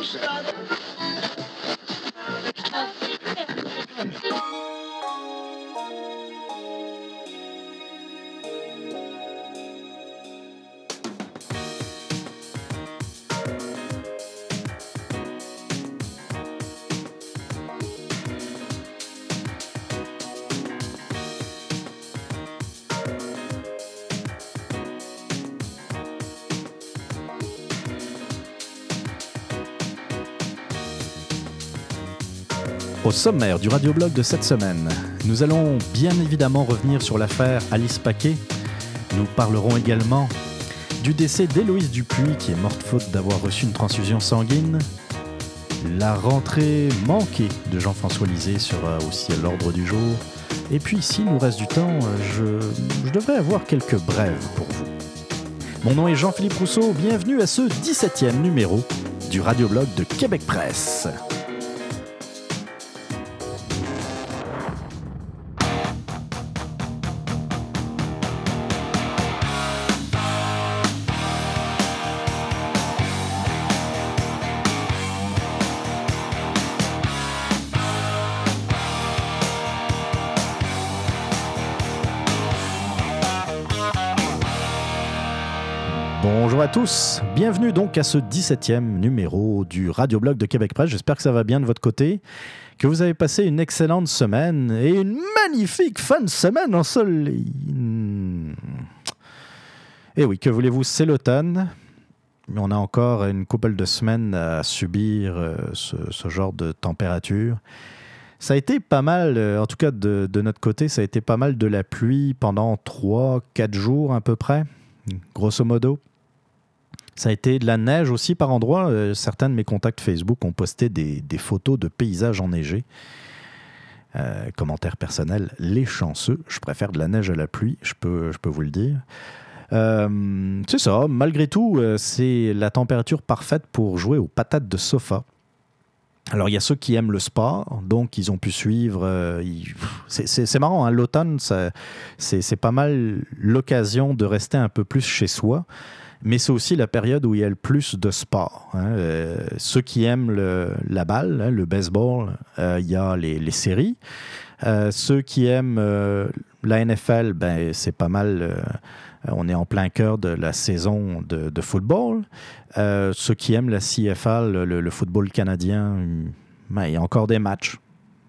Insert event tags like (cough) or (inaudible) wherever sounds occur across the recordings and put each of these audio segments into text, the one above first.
Roseanne. (laughs) Au sommaire du radioblog de cette semaine, nous allons bien évidemment revenir sur l'affaire Alice Paquet. Nous parlerons également du décès d'Héloïse Dupuis qui est morte faute d'avoir reçu une transfusion sanguine. La rentrée manquée de Jean-François Lisée sera aussi à l'ordre du jour. Et puis, s'il nous reste du temps, je, je devrais avoir quelques brèves pour vous. Mon nom est Jean-Philippe Rousseau, bienvenue à ce 17e numéro du radioblog de Québec Presse. Bonjour à tous, bienvenue donc à ce 17e numéro du Radioblog de Québec Presse. J'espère que ça va bien de votre côté, que vous avez passé une excellente semaine et une magnifique fin de semaine en soleil. Et oui, que voulez-vous, c'est l'automne. On a encore une couple de semaines à subir euh, ce, genre de température. Ça a été pas mal, euh, en tout cas de, de, notre côté, ça a été pas mal de la pluie pendant 3-4 jours à peu près, grosso modo. Ça a été de la neige aussi par endroits. Euh, certains de mes contacts Facebook ont posté des, photos de paysages enneigés. Euh, commentaire personnel, les chanceux. Je préfère de la neige à la pluie, je peux, je peux vous le dire. Euh, c'est ça, malgré tout, c'est la température parfaite pour jouer aux patates de sofa. Alors, il y a ceux qui aiment le sport, donc ils ont pu suivre. C'est marrant, hein, l'automne, c'est pas mal l'occasion de rester un peu plus chez soi mais c'est aussi la période où il y a le plus de sport. Hein. Euh, ceux qui aiment la balle, hein, le baseball, euh, il y a les, séries. Euh, ceux qui aiment la NFL, ben, c'est pas mal. On est en plein cœur de la saison de, football. ceux qui aiment la CFL, le, football canadien, ben, il y a encore des matchs.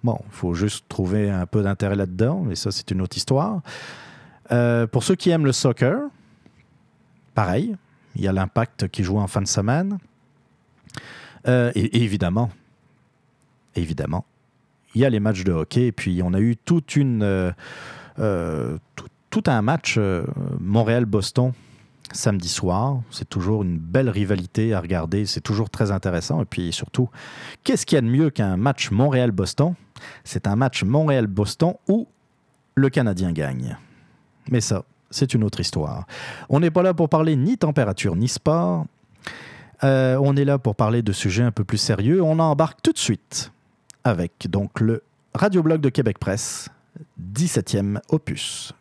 Bon, il faut juste trouver un peu d'intérêt là-dedans, mais ça, c'est une autre histoire. pour ceux qui aiment le soccer, pareil, il y a l'impact qui joue en fin de semaine. Euh, et, évidemment, évidemment, il y a les matchs de hockey. Et puis, on a eu euh, euh, tout, un match Montréal-Boston samedi soir. C'est toujours une belle rivalité à regarder. C'est toujours très intéressant. Et puis, surtout, qu'est-ce qu'il y a de mieux qu'un match Montréal-Boston? C'est un match Montréal-Boston où le Canadien gagne. Mais ça, c'est une autre histoire. On n'est pas là pour parler ni température ni sport. Euh, on est là pour parler de sujets un peu plus sérieux. On embarque tout de suite avec donc le radioblog de Québec Presse, 17e opus.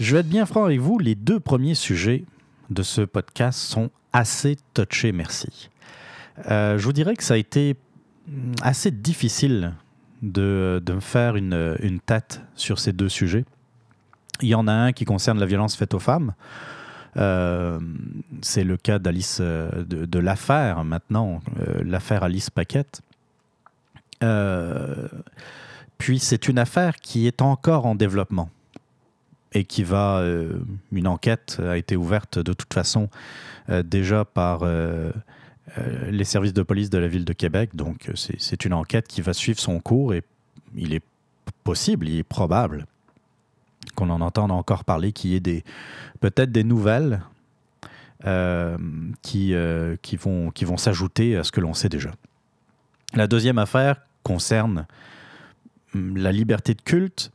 Je vais être bien franc avec vous, les deux premiers sujets de ce podcast sont assez touchés, merci. Euh, je vous dirais que ça a été assez difficile de, de me faire une, une, tête sur ces deux sujets. Il y en a un qui concerne la violence faite aux femmes. Euh, c'est le cas d'Alice, de, de l'affaire maintenant, euh, l'affaire Alice Paquette. Euh, puis c'est une affaire qui est encore en développement et qui va. Euh, une enquête a été ouverte de toute façon euh, déjà par euh, les services de police de la ville de Québec. Donc, c'est une enquête qui va suivre son cours et il est possible, il est probable qu'on en entende encore parler, qu'il y ait peut-être des nouvelles euh, qui, euh, vont, s'ajouter à ce que l'on sait déjà. La deuxième affaire concerne la liberté de culte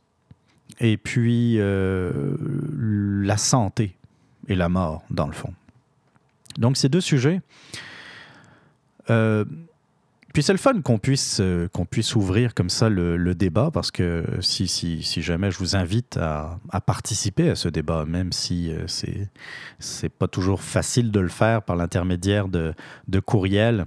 et puis euh, la santé et la mort, dans le fond. Donc, ces deux sujets, euh, puis c'est le fun qu'on puisse, qu'on puisse ouvrir comme ça le, débat, parce que si, si, jamais je vous invite à, participer à ce débat, même si c'est c'est pas toujours facile de le faire par l'intermédiaire de, de courriels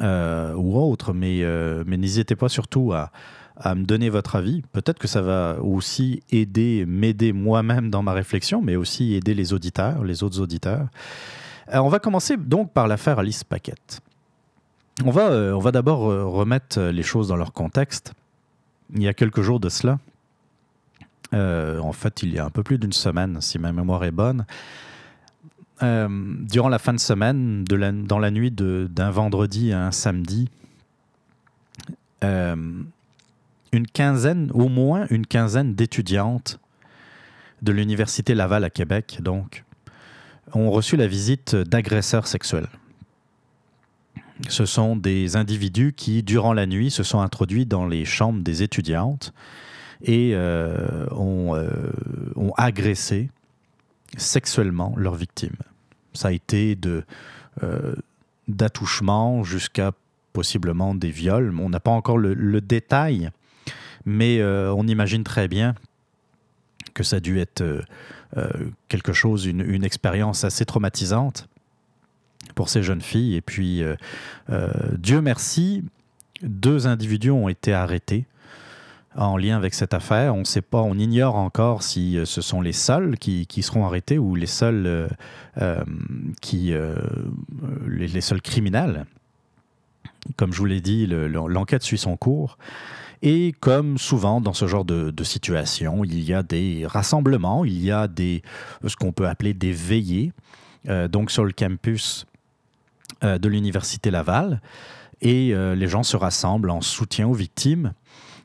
ou autres, mais, mais n'hésitez pas surtout à, à me donner votre avis. Peut-être que ça va aussi aider, m'aider moi-même dans ma réflexion, mais aussi aider les auditeurs, les autres auditeurs. Euh, on va commencer donc par l'affaire Alice Paquette. On va, euh, va d'abord euh, remettre les choses dans leur contexte. Il y a quelques jours de cela, en fait il y a un peu plus d'une semaine, si ma mémoire est bonne, durant la fin de semaine, dans la nuit d'un vendredi à un samedi, une quinzaine, au moins une quinzaine d'étudiantes de l'Université Laval à Québec, donc, ont reçu la visite d'agresseurs sexuels. Ce sont des individus qui, durant la nuit, se sont introduits dans les chambres des étudiantes et euh, euh, ont, agressé sexuellement leurs victimes. Ça a été euh, d'attouchements jusqu'à possiblement des viols. On n'a pas encore le détail mais on imagine très bien que ça a dû être quelque chose, une, expérience assez traumatisante pour ces jeunes filles. Et puis, Dieu merci, deux individus ont été arrêtés en lien avec cette affaire. On ne sait pas, on ignore encore si ce sont les seuls qui, seront arrêtés ou les seuls qui, les, seuls criminels. Comme je vous l'ai dit, l'enquête suit son cours. Et comme souvent dans ce genre de, situation, il y a des rassemblements, il y a ce qu'on peut appeler des veillées, euh, donc sur le campus euh, de l'Université Laval. Et euh, les gens se rassemblent en soutien aux victimes.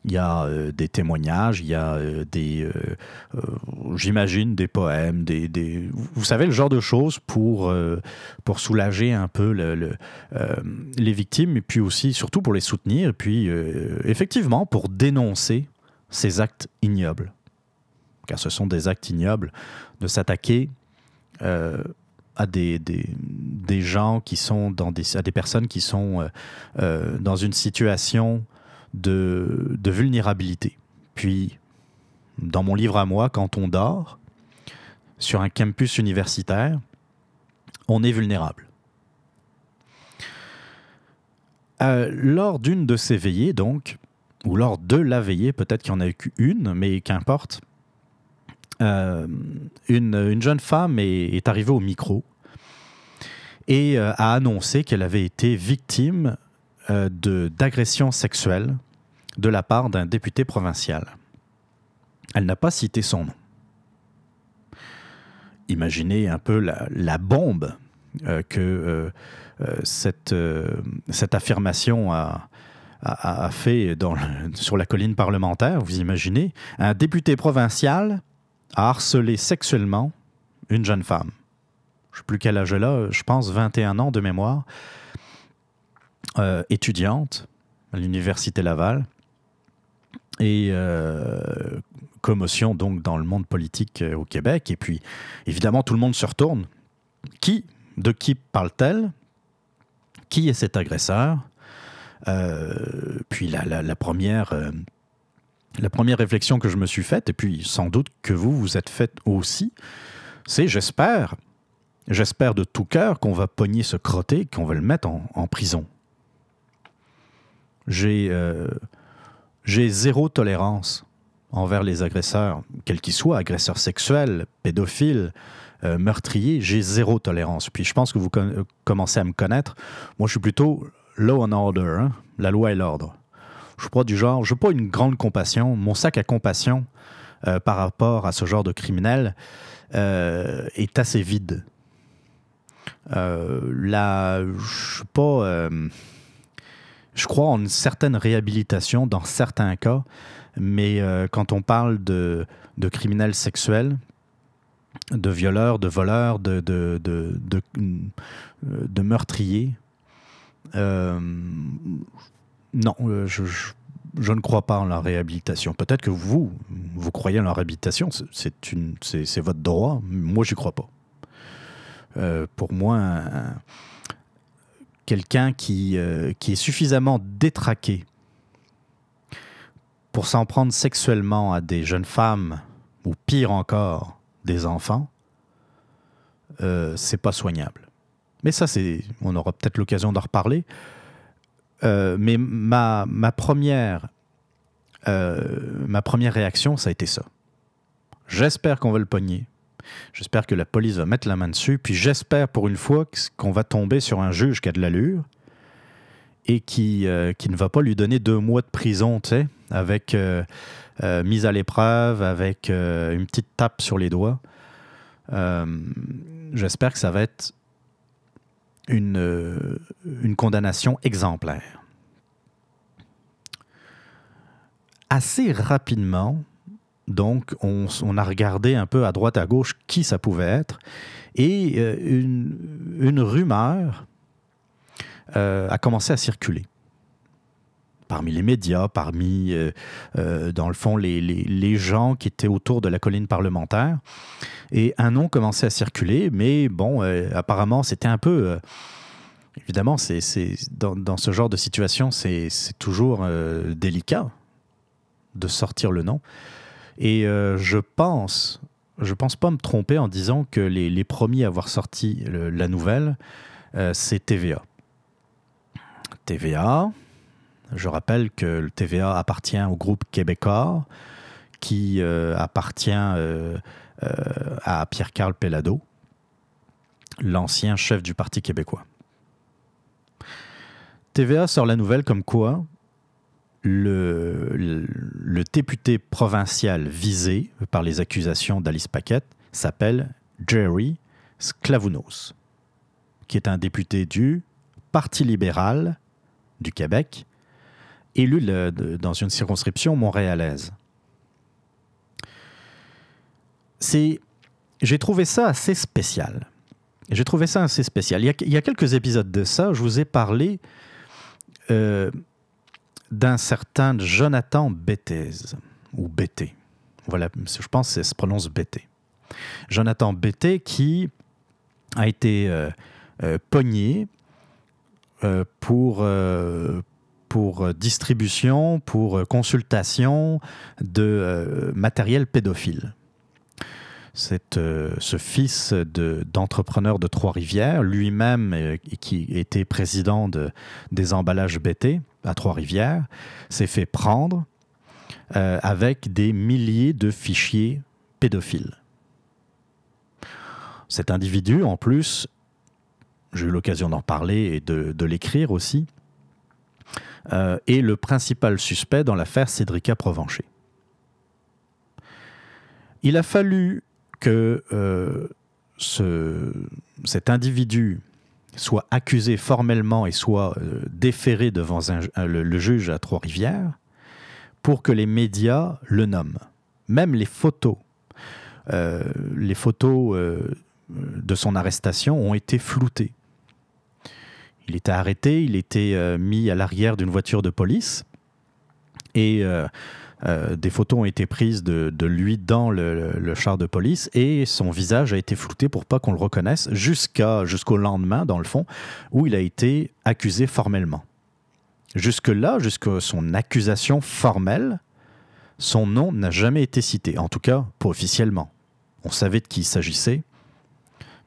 Il y a euh, des témoignages, il y a euh, des, euh, j'imagine, des poèmes, des, des, vous savez, le genre de choses pour, pour soulager un peu le, les victimes, et puis aussi, surtout pour les soutenir, et puis effectivement pour dénoncer ces actes ignobles. Car ce sont des actes ignobles de s'attaquer à des, des, des, gens qui sont dans des, à des personnes qui sont dans une situation de, vulnérabilité. Puis, dans mon livre à moi, quand on dort, sur un campus universitaire, on est vulnérable. Euh, lors d'une de ces veillées, donc, ou lors de la veillée, peut-être qu'il y en a eu une, mais qu'importe, euh, une, jeune femme est, arrivée au micro et euh, a annoncé qu'elle avait été victime d'agressions sexuelles de la part d'un député provincial. Elle n'a pas cité son nom. Imaginez un peu la, bombe euh, que euh, euh, cette, cette, affirmation a, fait sur la colline parlementaire. Vous imaginez un député provincial a harcelé sexuellement une jeune femme. Je ne sais plus quel âge elle a, je pense 21 ans de mémoire, étudiante à l'Université Laval et euh, commotion donc dans le monde politique euh, au Québec. Et puis, évidemment, tout le monde se retourne. Qui, de qui parle-t-elle? Qui est cet agresseur? Euh, Puis la, première, la première réflexion que je me suis faite, et puis sans doute que vous vous êtes faite aussi, c'est j'espère, j'espère de tout cœur qu'on va pogner ce crotté, qu'on va le mettre en, en prison. J'ai j'ai zéro tolérance envers les agresseurs, quels qu'ils soient, agresseurs sexuels, pédophiles, euh, meurtriers, j'ai zéro tolérance. Puis je pense que vous euh, commencez à me connaître. Moi, je suis plutôt law and order, hein, la loi et l'ordre. Je suis pas du genre, je n'ai pas une grande compassion. Mon sac à compassion euh, par rapport à ce genre de criminel est assez vide. là, je suis pas je crois en une certaine réhabilitation dans certains cas, mais euh, quand on parle de, criminels sexuels, de violeurs, de voleurs, de, de, de, meurtriers, euh, non, euh, je, je, ne crois pas en la réhabilitation. Peut-être que vous, vous croyez en la réhabilitation, c'est votre droit, moi, je n'y crois pas. pour moi, quelqu'un qui, euh, qui est suffisamment détraqué pour s'en prendre sexuellement à des jeunes femmes, ou pire encore, des enfants, euh, c'est pas soignable. Mais ça, c'est, on aura peut-être l'occasion d'en reparler. Euh, mais ma, première, ma première réaction, ça a été ça. J'espère qu'on va le pogner. J'espère que la police va mettre la main dessus. Puis j'espère pour une fois qu'on va tomber sur un juge qui a de l'allure et qui, euh, qui ne va pas lui donner deux mois de prison, tu sais, avec euh, euh, mise à l'épreuve, avec une petite tape sur les doigts. J'espère que ça va être une, une condamnation exemplaire. Assez rapidement, donc, on, a regardé un peu à droite, à gauche qui ça pouvait être. Et euh, une, rumeur euh, a commencé à circuler. Parmi les médias, parmi, euh, dans le fond, les, gens qui étaient autour de la colline parlementaire. Et un nom commençait à circuler, mais bon, apparemment, c'était un peu. évidemment, c'est, dans, dans, ce genre de situation, c'est, toujours délicat de sortir le nom. Et euh, je pense, je pense pas me tromper en disant que les, premiers à avoir sorti la nouvelle, euh, c'est TVA. TVA, je rappelle que le TVA appartient au groupe québécois qui euh, appartient à Pierre-Carl Pellado, l'ancien chef du Parti québécois. TVA sort la nouvelle comme quoi le, député provincial visé par les accusations d'Alice Paquette s'appelle Jerry Sklavounos, qui est un député du Parti libéral du Québec, élu dans une circonscription montréalaise. j'ai trouvé ça assez spécial. J'ai trouvé ça assez spécial. Il y, a, quelques épisodes de ça, je vous ai parlé euh, d'un certain Jonathan Béthez, ou Bété. Voilà, je pense que ça se prononce Bété. Jonathan Bété qui a été euh, euh, pogné euh, pour, distribution, pour consultation de matériel pédophile. C'est ce fils d'entrepreneur de, Trois-Rivières, lui-même qui était président de, des emballages BT, à Trois-Rivières, s'est fait prendre euh, avec des milliers de fichiers pédophiles. Cet individu, en plus, j'ai eu l'occasion d'en parler et de, l'écrire aussi, euh, est le principal suspect dans l'affaire Cédrica Provencher. Il a fallu que euh, ce, cet individu soit accusé formellement et soit euh, déféré devant le, juge à Trois-Rivières pour que les médias le nomment. Même les photos, euh, les photos euh, de son arrestation ont été floutées. Il était arrêté, il était mis à l'arrière d'une voiture de police et euh, des photos ont été prises de, lui dans le, char de police et son visage a été flouté pour pas qu'on le reconnaisse jusqu'à, jusqu'au lendemain, dans le fond, où il a été accusé formellement. Jusque-là, jusqu'à son accusation formelle, son nom n'a jamais été cité, en tout cas pas officiellement. On savait de qui il s'agissait,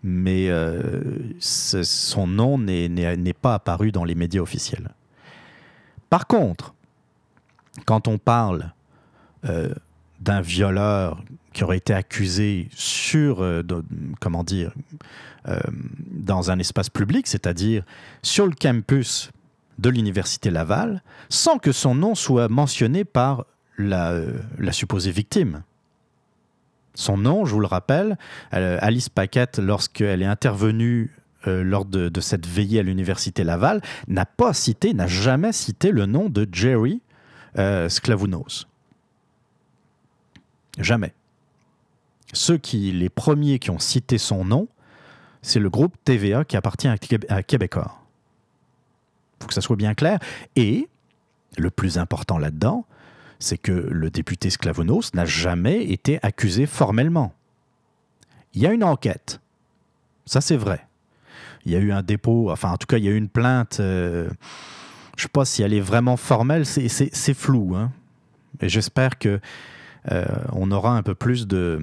mais euh, son nom n'est pas apparu dans les médias officiels. Par contre, quand on parle euh, d'un violeur qui aurait été accusé sur, euh, comment dire, euh, dans un espace public, c'est-à-dire sur le campus de l'université Laval, sans que son nom soit mentionné par la, supposée victime. Son nom, je vous le rappelle, Alice Paquette, lorsqu'elle est intervenue lors de, cette veillée à l'université Laval, n'a pas cité, n'a jamais cité le nom de Jerry Sklavounos. Jamais. Ceux qui, les premiers qui ont cité son nom, c'est le groupe TVA qui appartient à Québécois. Il faut que ça soit bien clair. Et, le plus important là-dedans, c'est que le député Sclavonos n'a jamais été accusé formellement. Il y a une enquête. Ça, c'est vrai. il y a eu un dépôt, enfin en tout cas il y a eu une plainte, je ne sais pas si elle est vraiment formelle, c'est flou. Hein. Et j'espère que on aura un peu plus de...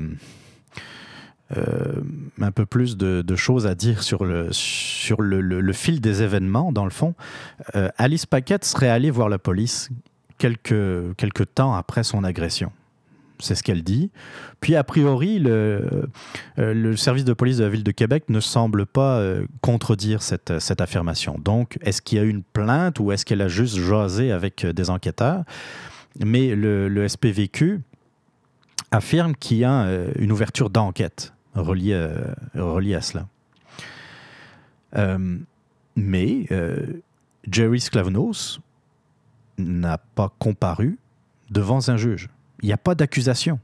un peu plus de, choses à dire sur, le, sur le, fil des événements, dans le fond. Alice Paquette serait allée voir la police quelques, temps après son agression c'est ce qu'elle dit. Puis, a priori, le, euh, le, service de police de la ville de Québec ne semble pas euh, contredire cette, cette, affirmation. Donc, est-ce qu'il y a eu une plainte ou est-ce qu'elle a juste jasé avec euh, des enquêteurs? Mais le, SPVQ affirme qu'il y a une ouverture d'enquête reliée, reliée, à cela. mais Jerry Sklavnos n'a pas comparu devant un juge. Il n'y a pas d'accusation.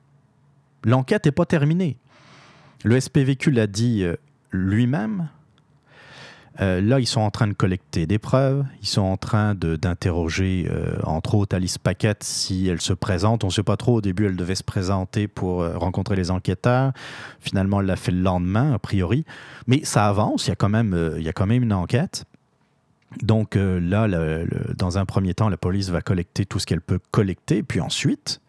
L'enquête n'est pas terminée. Le SPVQ l'a dit euh, lui-même. Euh, là, ils sont en train de collecter des preuves. Ils sont en train d'interroger, euh, entre autres, Alice Paquette si elle se présente. On ne sait pas trop. Au début, elle devait se présenter pour rencontrer les enquêteurs. Finalement, elle l'a fait le lendemain, a priori. Mais ça avance. Il y a quand même, il y a quand même une enquête. Donc là, dans un premier temps, la police va collecter tout ce qu'elle peut collecter. Puis ensuite,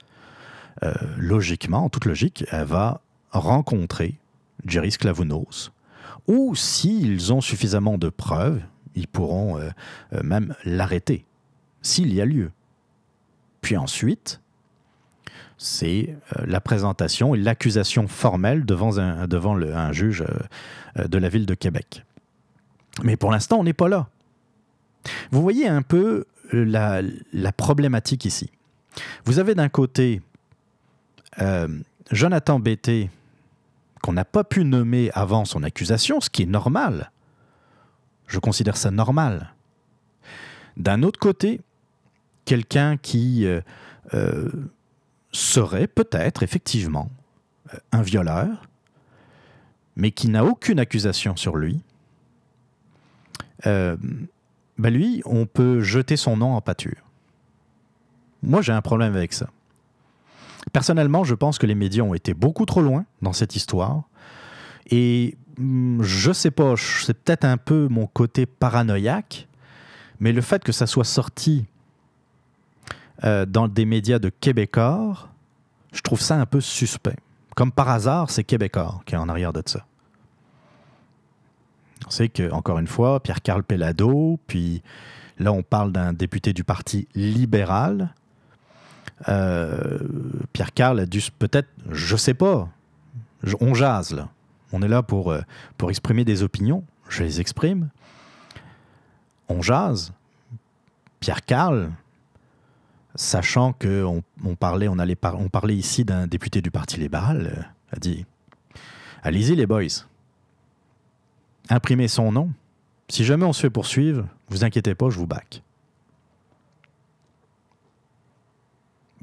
euh, logiquement, en toute logique, elle va rencontrer Jerry Sklavounos, ou s'ils ont suffisamment de preuves, ils pourront euh, euh, même l'arrêter, s'il y a lieu. Puis ensuite, c'est la présentation et l'accusation formelle devant un, devant un juge de la ville de Québec. Mais pour l'instant, on n'est pas là. Vous voyez un peu la, la problématique ici. Vous avez d'un côté euh, Jonathan Bété, qu'on n'a pas pu nommer avant son accusation, ce qui est normal. Je considère ça normal. D'un autre côté, quelqu'un qui euh, euh, serait peut-être effectivement un violeur, mais qui n'a aucune accusation sur lui, ben lui, on peut jeter son nom en pâture. Moi, j'ai un problème avec ça. Personnellement, je pense que les médias ont été beaucoup trop loin dans cette histoire. Et hmm, je sais pas, c'est peut-être un peu mon côté paranoïaque, mais le fait que ça soit sorti euh, dans des médias de Québécois, je trouve ça un peu suspect. Comme par hasard, c'est Québécois qui est en arrière de ça. On sait que, encore une fois, Pierre-Carl Pellado, puis là, on parle d'un député du Parti libéral euh, Pierre Carl a dû peut-être, je sais pas, on jase là. On est là pour, euh, pour exprimer des opinions. Je les exprime. On jase. Pierre Carl, sachant qu'on on parlait, on parlait ici d'un député du Parti libéral, euh, a dit Allez-y, les boys. Imprimez son nom. Si jamais on se fait poursuivre, vous inquiétez pas, je vous back.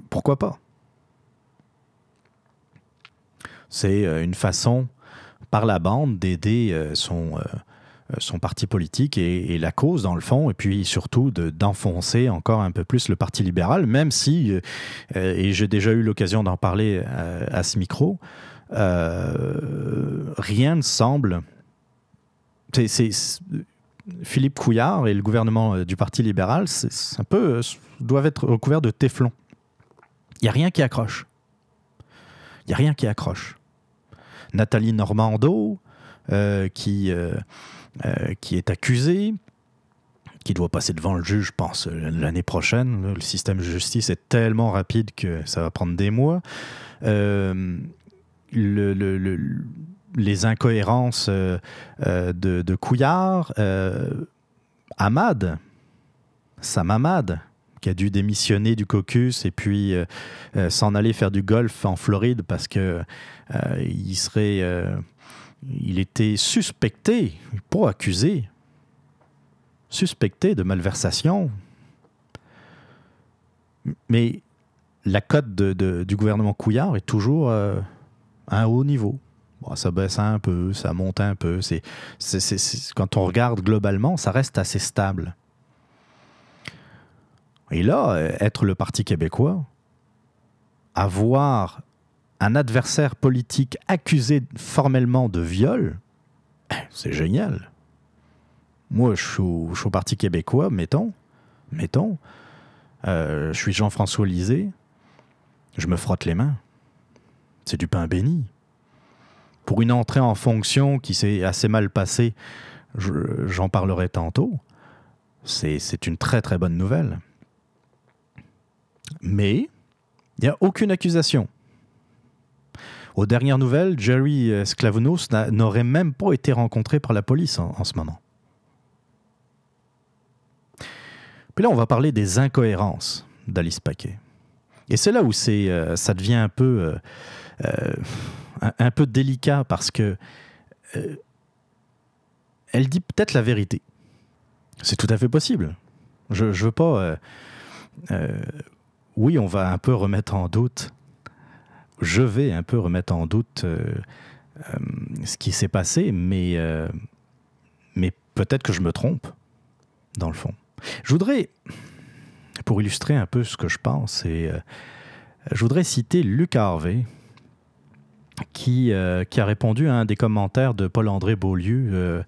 Pourquoi pas? C'est euh, une façon par la bande d'aider euh, son, euh, son parti politique et, la cause dans le fond, et puis surtout d'enfoncer encore un peu plus le Parti libéral, même si, et j'ai déjà eu l'occasion d'en parler à, ce micro, rien ne semble... Philippe Couillard et le gouvernement du Parti libéral, un peu doivent être recouverts de téflon. Il n'y a rien qui accroche. Il a rien qui accroche. Nathalie Normando, euh, qui, euh, euh, qui est accusée, qui doit passer devant le juge, je pense, l'année prochaine. Le système de justice est tellement rapide que ça va prendre des mois. le, les incohérences de, Couillard, Ahmad, Sam Ahmad, qui a dû démissionner du caucus et puis euh, euh, s'en aller faire du golf en Floride parce que euh, il serait, il était suspecté, pas accusé, suspecté de malversation. Mais la cote du gouvernement Couillard est toujours à un haut niveau. ça baisse un peu, ça monte un peu. C'est, quand on regarde globalement, ça reste assez stable. Et là, euh, être le Parti québécois, avoir un adversaire politique accusé formellement de viol, c'est génial. Moi, je suis, au, Parti québécois, mettons. Mettons. Euh, je suis Jean-François Lisée. Je me frotte les mains. C'est du pain béni. Pour une entrée en fonction qui s'est assez mal passée, je- j'en parlerai tantôt. C'est une très très bonne nouvelle. Mais il n'y a aucune accusation. Aux dernières nouvelles, Jerry Sklavounos n'a- n'aurait même pas été rencontré par la police en, ce moment. Puis là, on va parler des incohérences d'Alice Paquet. Et c'est là où euh, ça devient un peu, euh, euh, un, peu délicat parce que elle dit peut-être la vérité. C'est tout à fait possible. Je ne veux pas. Oui, on va un peu remettre en doute. Je vais un peu remettre en doute euh, euh, ce qui s'est passé, mais, euh, mais peut-être que je me trompe, dans le fond. Je voudrais, pour illustrer un peu ce que je pense, et, je voudrais citer Luc Harvey, qui, euh, qui a répondu à un des commentaires de Paul-André Beaulieu euh,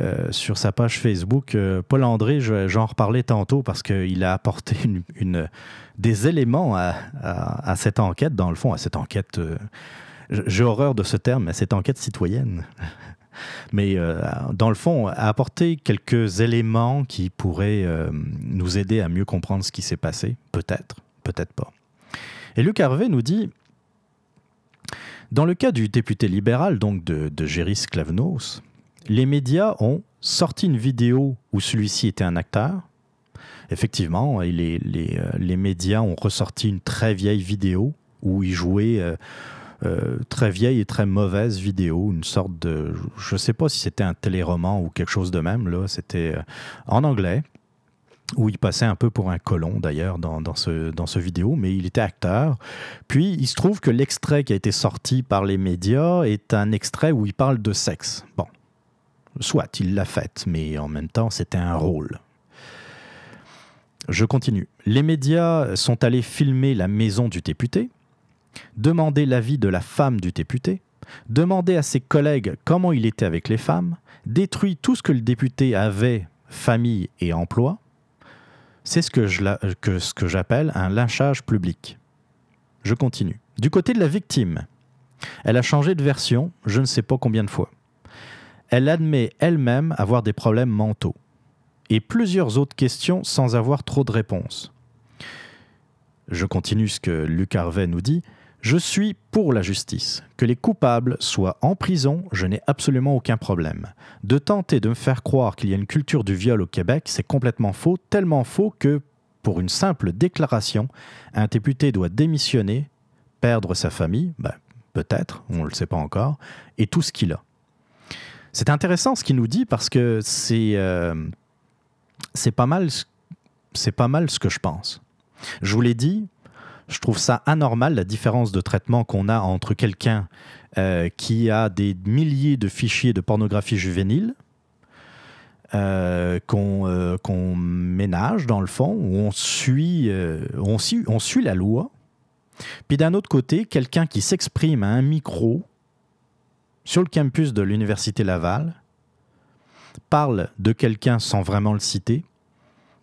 euh, sur sa page Facebook. Paul-André, je- j'en reparlais tantôt parce qu'il a apporté des éléments à, cette enquête, dans le fond, à cette enquête. J'ai horreur de ce terme, à cette enquête citoyenne. (laughs) Mais dans le fond, a apporté quelques éléments qui pourraient nous aider à mieux comprendre ce qui s'est passé. Peut-être, peut-être pas. Et Luc Harvey nous dit dans le cas du député libéral, donc de, de Géry Sklavnos, les médias ont sorti une vidéo où celui-ci était un acteur. Effectivement, les, les, euh, les médias ont ressorti une très vieille vidéo où il jouait, euh, euh, très vieille et très mauvaise vidéo, une sorte de... Je ne sais pas si c'était un téléroman ou quelque chose de même, là, c'était euh, en anglais où il passait un peu pour un colon d'ailleurs dans, ce, dans ce vidéo, mais il était acteur. Puis il se trouve que l'extrait qui a été sorti par les médias est un extrait où il parle de sexe. Bon, soit il l'a fait, mais en même temps c'était un rôle. Je continue. Les médias sont allés filmer la maison du député, demander l'avis de la femme du député, demander à ses collègues comment il était avec les femmes, détruit tout ce que le député avait, famille et emploi, c'est ce que j'appelle un lynchage public. Je continue. Du côté de la victime, elle a changé de version, je ne sais pas combien de fois. Elle admet elle-même avoir des problèmes mentaux et plusieurs autres questions sans avoir trop de réponses. Je continue ce que Luc Harvey nous dit. Je suis pour la justice. Que les coupables soient en prison, je n'ai absolument aucun problème. De tenter de me faire croire qu'il y a une culture du viol au Québec, c'est complètement faux, tellement faux que, pour une simple déclaration, un député doit démissionner, perdre sa famille, ben, peut-être, on ne le sait pas encore, et tout ce qu'il a. C'est intéressant ce qu'il nous dit parce que c'est euh, pas mal ce- c'est pas mal ce que je pense. Je vous l'ai dit, je trouve ça anormal la différence de traitement qu'on a entre quelqu'un euh, qui a des milliers de fichiers de pornographie juvénile euh, qu'on euh, qu'on ménage dans le fond, où on suit, on, suit, on suit la loi. Puis d'un autre côté, quelqu'un qui s'exprime à un micro sur le campus de l'Université Laval, parle de quelqu'un sans vraiment le citer,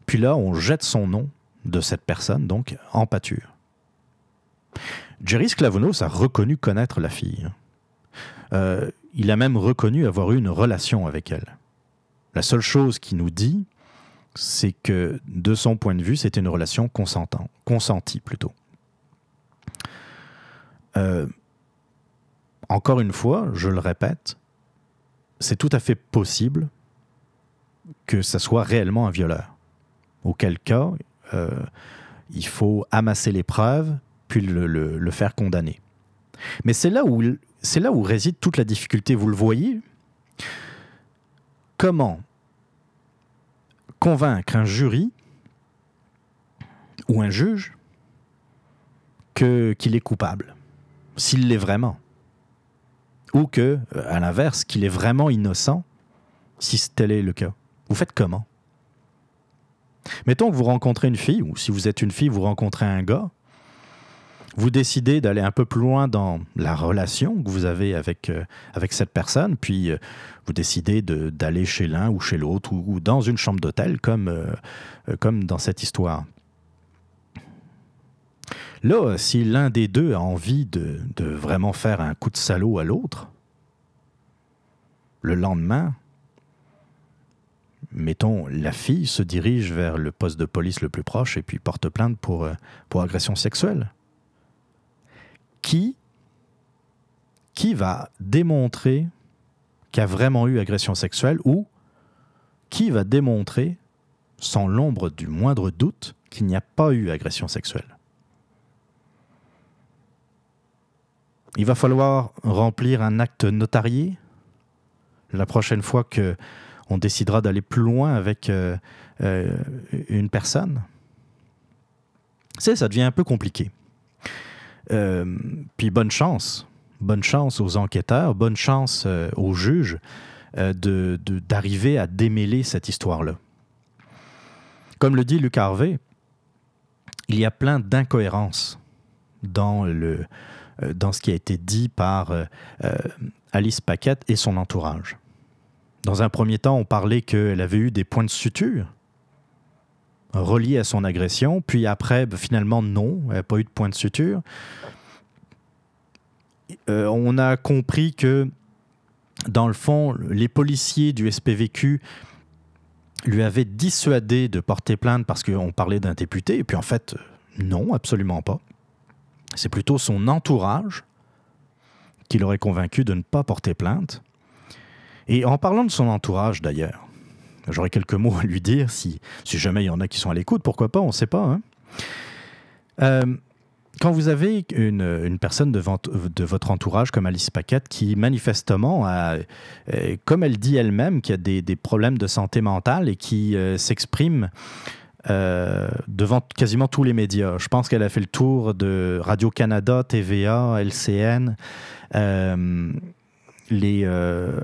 puis là, on jette son nom de cette personne, donc en pâture. Jerry Sklavounos a reconnu connaître la fille. Euh, il a même reconnu avoir eu une relation avec elle. La seule chose qu'il nous dit, c'est que de son point de vue, c'était une relation consentant, consentie plutôt. Euh, encore une fois, je le répète, c'est tout à fait possible que ça soit réellement un violeur. Auquel cas, euh, il faut amasser les preuves, puis le, faire condamner. Mais c'est là, où, c'est là où réside toute la difficulté, vous le voyez. Comment convaincre un jury ou un juge que, qu'il est coupable, s'il l'est vraiment? Ou que, euh, à l'inverse, qu'il est vraiment innocent, si tel est le cas? Vous faites comment? Mettons que vous rencontrez une fille, ou si vous êtes une fille, vous rencontrez un gars, vous décidez d'aller un peu plus loin dans la relation que vous avez avec, euh, avec cette personne, puis euh, vous décidez d'aller chez l'un ou chez l'autre, ou, dans une chambre d'hôtel, comme, euh, comme dans cette histoire. Là, si l'un des deux a envie de, de vraiment faire un coup de salaud à l'autre, le lendemain, mettons, la fille se dirige vers le poste de police le plus proche et puis porte plainte pour, pour agression sexuelle qui, va démontrer qu'il y a vraiment eu agression sexuelle ou qui va démontrer, sans l'ombre du moindre doute, qu'il n'y a pas eu agression sexuelle. Il va falloir remplir un acte notarié la prochaine fois que on décidera d'aller plus loin avec euh, euh, une personne. C'est, ça devient un peu compliqué. Euh, puis bonne chance. Bonne chance aux enquêteurs, bonne chance euh, aux juges euh, d'arriver à démêler cette histoire-là. Comme le dit Luc Harvey, il y a plein d'incohérences dans ce qui a été dit par Alice Paquette et son entourage. Dans un premier temps, on parlait qu'elle avait eu des points de suture relié à son agression. Puis après, ben, finalement, non, il n'y a pas eu de point de suture. Euh, on a compris que, dans le fond, les policiers du SPVQ lui avaient dissuadé de porter plainte parce qu'on parlait d'un député. Et puis en fait, non, absolument pas. C'est plutôt son entourage qui l'aurait convaincu de ne pas porter plainte. Et en parlant de son entourage d'ailleurs, J'aurais quelques mots à lui dire si, jamais il y en a qui sont à l'écoute, pourquoi pas, on ne sait pas. Hein. Euh, quand vous avez une, personne de, de, votre entourage comme Alice Paquette qui manifestement a, euh, comme elle dit elle-même, qui a des, des, problèmes de santé mentale et qui euh, s'exprime devant quasiment tous les médias. Je pense qu'elle a fait le tour de Radio-Canada, TVA, LCN. Euh,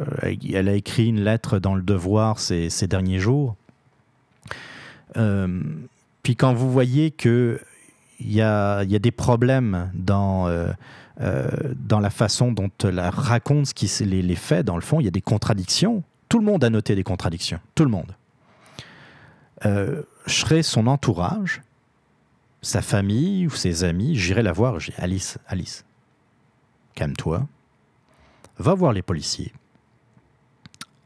elle a écrit une lettre dans le Devoir ces, derniers jours. Euh, puis quand vous voyez qu'il y a, des problèmes dans, euh, dans la façon dont elle raconte ce les faits, dans le fond, il y a des contradictions. Tout le monde a noté des contradictions. Tout le monde. je serais son entourage, sa famille ou ses amis, j'irai la voir. J'ai Alice, Alice, calme-toi va voir les policiers,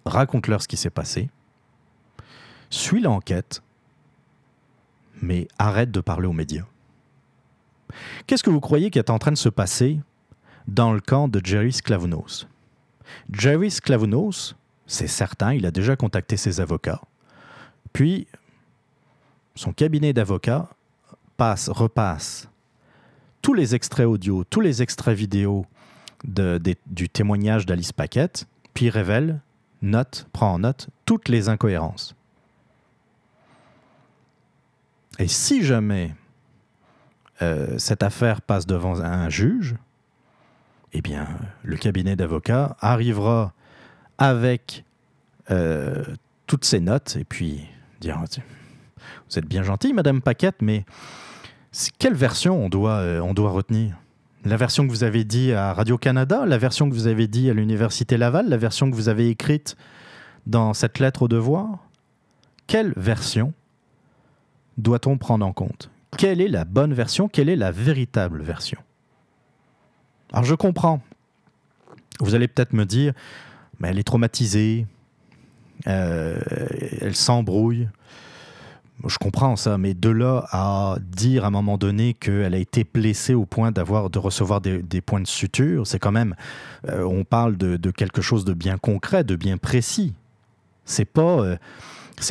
raconte-leur ce qui s'est passé, suis l'enquête, mais arrête de parler aux médias. Qu'est-ce que vous croyez qui est en train de se passer dans le camp de Jerry Sklavounos Jerry Sklavounos, c'est certain, il a déjà contacté ses avocats. Puis, son cabinet d'avocats passe, repasse tous les extraits audio, tous les extraits vidéo du témoignage d'Alice Paquette, puis révèle, note, prend en note toutes les incohérences. Et si jamais euh, cette affaire passe devant un juge, eh bien, le cabinet d'avocats arrivera avec euh, toutes ces notes et puis dire Vous êtes bien gentil, Madame Paquette, mais quelle version on doit, euh, on doit retenir? La version que vous avez dit à Radio-Canada, la version que vous avez dit à l'Université Laval, la version que vous avez écrite dans cette lettre au devoir Quelle version doit-on prendre en compte? Quelle est la bonne version? Quelle est la véritable version? Alors je comprends. Vous allez peut-être me dire, mais elle est traumatisée, euh, elle s'embrouille je comprends ça, mais de là à dire à un moment donné qu'elle a été blessée au point de recevoir des, points de suture, c'est quand même, euh, on parle de, quelque chose de bien concret, de bien précis. C'est pas, euh,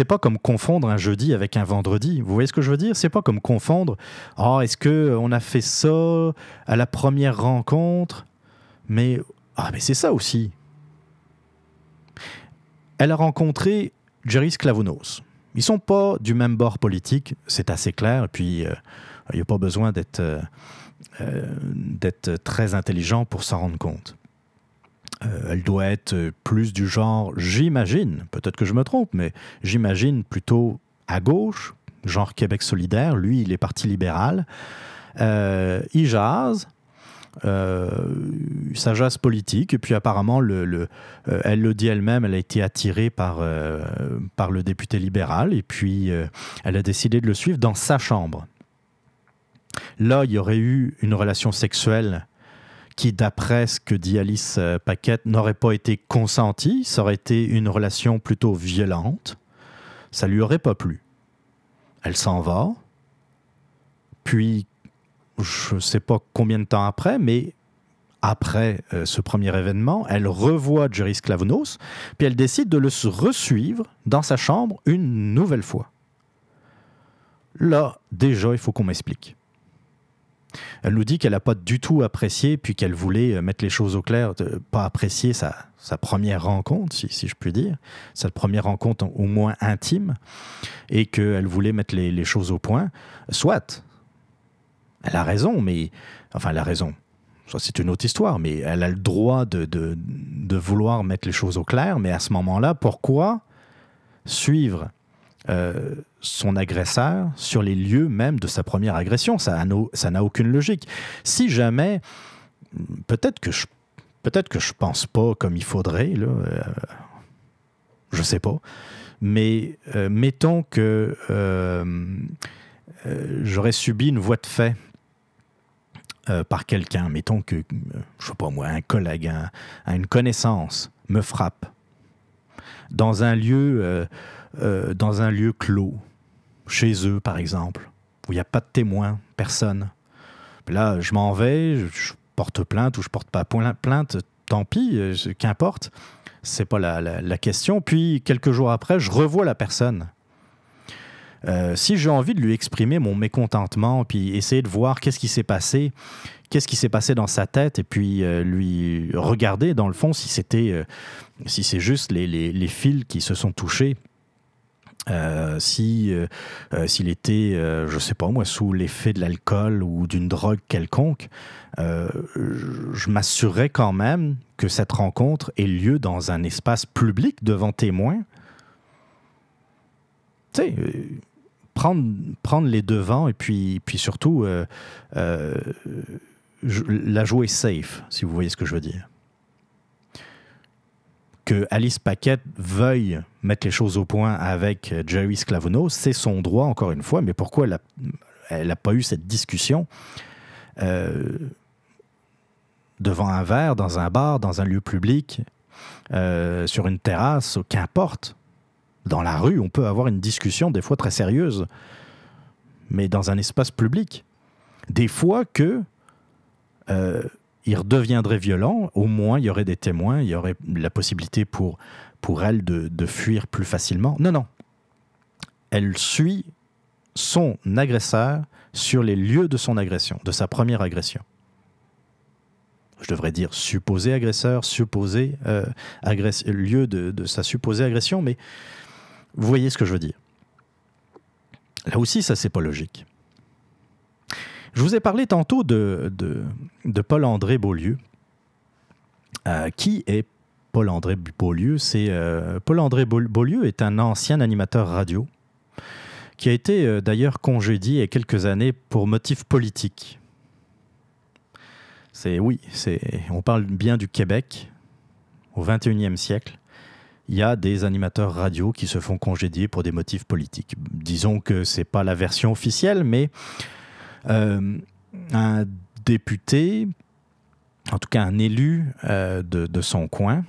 pas comme confondre un jeudi avec un vendredi. Vous voyez ce que je veux dire? C'est pas comme confondre. Oh, est-ce que on a fait ça à la première rencontre Mais ah, c'est ça aussi. Elle a rencontré Jerry Sklavounos ils sont pas du même bord politique, c'est assez clair. Et puis, il euh, n'y a pas besoin d'être euh, euh, d'être très intelligent pour s'en rendre compte. elle doit être plus du genre, j'imagine, peut-être que je me trompe, mais j'imagine plutôt à gauche, genre Québec solidaire. Lui, il est parti libéral. Euh, ils Euh, jase politique. Et puis apparemment euh, elle le dit elle-même elle a été attirée par, euh, par le député libéral. Et puis elle a décidé de le suivre dans sa chambre. Là il y aurait eu une relation sexuelle qui d'après ce que dit Alice Paquette n'aurait pas été consentie. Ça aurait été une relation plutôt violente. Ça lui aurait pas plu. Elle s'en va. Puis je ne sais pas combien de temps après, mais après euh, ce premier événement, elle revoit Jerry Sklavounos, puis elle décide de le resuivre dans sa chambre une nouvelle fois. Là, déjà, il faut qu'on m'explique. Elle nous dit qu'elle n'a pas du tout apprécié, puis qu'elle voulait euh, mettre les choses au clair, pas apprécier sa, première rencontre, si, je puis dire, sa première rencontre au moins intime, et qu'elle voulait mettre les choses au point. Soit, elle a raison, mais. Enfin, elle a raison. C'est une autre histoire, mais elle a le droit de, vouloir mettre les choses au clair. Mais à ce moment-là, pourquoi suivre euh, son agresseur sur les lieux même de sa première agression? Ça n'a aucune logique. Si jamais. Peut-être que je. Peut-être pense pas comme il faudrait, là. euh, je sais pas. Mais euh, mettons que euh, j'aurais subi une voie de fait euh, par quelqu'un, mettons que, euh, je sais pas moi, un collègue, un, un- une connaissance me frappe dans un lieu, euh, dans un lieu clos, chez eux par exemple, où il n'y a pas de témoin, personne. Là, je m'en vais, je, porte plainte ou je porte pas plainte, tant pis, qu'importe. C'est pas la question. Puis quelques jours après, je revois la personne. Euh, si j'ai envie de lui exprimer mon mécontentement, puis essayer de voir qu'est-ce qui s'est passé, qu'est-ce qui s'est passé dans sa tête, et puis euh, lui regarder dans le fond si c'était, euh, si c'est juste les, les- les fils qui se sont touchés, si s'il était, je sais pas moi, sous l'effet de l'alcool ou d'une drogue quelconque, je, m'assurerais quand même que cette rencontre ait lieu dans un espace public devant témoins. Tu sais, euh, prendre, prendre les devants et puis, puis surtout euh, euh, la jouer safe, si vous voyez ce que je veux dire. Que Alice Paquette veuille mettre les choses au point avec euh, Jerry Sklavounos, c'est son droit, encore une fois, mais pourquoi elle n'a pas eu cette discussion euh, devant un verre, dans un bar, dans un lieu public, sur une terrasse, qu'importe dans la rue, on peut avoir une discussion des fois très sérieuse, mais dans un espace public. Des fois que euh, il redeviendrait violent, au moins il y aurait des témoins, il y aurait la possibilité pour, pour elle de, de fuir plus facilement. Non, non. Elle suit son agresseur sur les lieux de son agression, de sa première agression. Je devrais dire supposé agresseur, supposé euh, agress- lieu de, de sa supposée agression, mais vous voyez ce que je veux dire. Là aussi, ça, c'est pas logique. Je vous ai parlé tantôt de, Paul-André Beaulieu. Euh, qui est Paul-André Beaulieu? Euh, Paul-André Beau- Beaulieu est un ancien animateur radio qui a été euh, d'ailleurs congédié il y a quelques années pour motifs politiques. C'est oui, on parle bien du Québec au 21e siècle il y a des animateurs radio qui se font congédier pour des motifs politiques. Disons que c'est pas la version officielle, mais euh, un député, en tout cas un élu euh, de, son coin,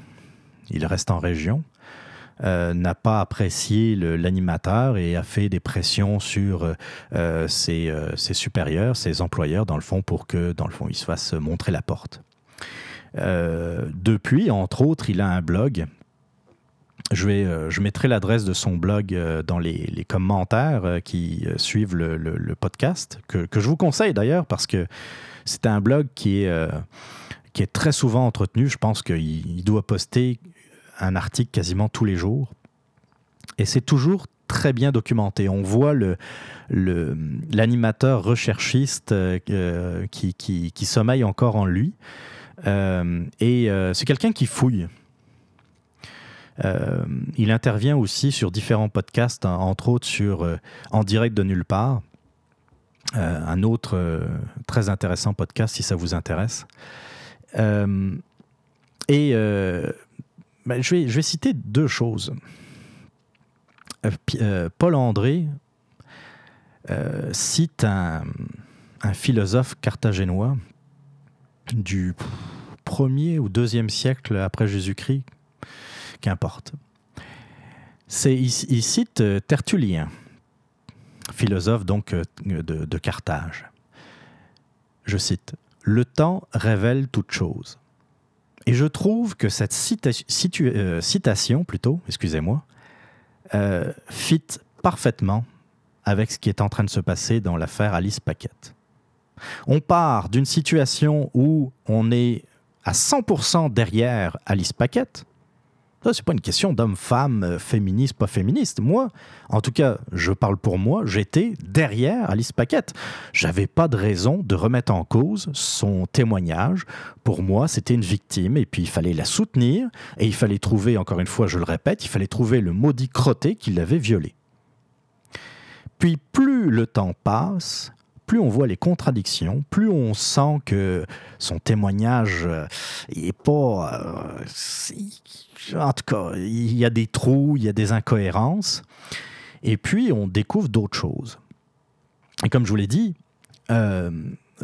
il reste en région, euh, n'a pas apprécié l'animateur et a fait des pressions sur ses, ses supérieurs, ses employeurs, dans le fond, pour que, dans le fond, il se fasse montrer la porte. Depuis, entre autres, il a un blog euh, je mettrai l'adresse de son blog euh, dans les, commentaires euh, qui suivent le, podcast, que, je vous conseille d'ailleurs parce que c'est un blog qui est, très souvent entretenu. Je pense qu'il il doit poster un article quasiment tous les jours. Et c'est toujours très bien documenté. On voit l'animateur recherchiste qui, sommeille encore en lui. Et c'est quelqu'un qui fouille. Euh, il intervient aussi sur différents podcasts, hein, entre autres sur euh, En direct de nulle part. un autre très intéressant podcast si ça vous intéresse. et ben, je, vais, je vais citer deux choses. Paul André cite un, un philosophe carthagénois du premier ou deuxième siècle après Jésus-Christ, qu'importe. C'est, il, cite euh, Tertullien, philosophe donc euh, de, Carthage. Je cite Le temps révèle toute chose. Et je trouve que cette euh, citation, plutôt, excusez-moi, fit parfaitement avec ce qui est en train de se passer dans l'affaire Alice Paquette. On part d'une situation où on est à 100% derrière Alice Paquette. Ça, c'est pas une question d'homme, femme, euh, féministe, pas féministe. Moi, en tout cas, je parle pour moi, j'étais derrière Alice Paquette. J'avais pas de raison de remettre en cause son témoignage. Pour moi, c'était une victime et puis il fallait la soutenir et il fallait trouver, encore une fois, je le répète, il fallait trouver le maudit crotté qui l'avait violée. Puis plus le temps passe, plus on voit les contradictions, plus on sent que son témoignage n'est euh, pas... Euh, en tout cas, il y a des trous, il y a des incohérences. Et puis, on découvre d'autres choses. Et comme je vous l'ai dit, euh,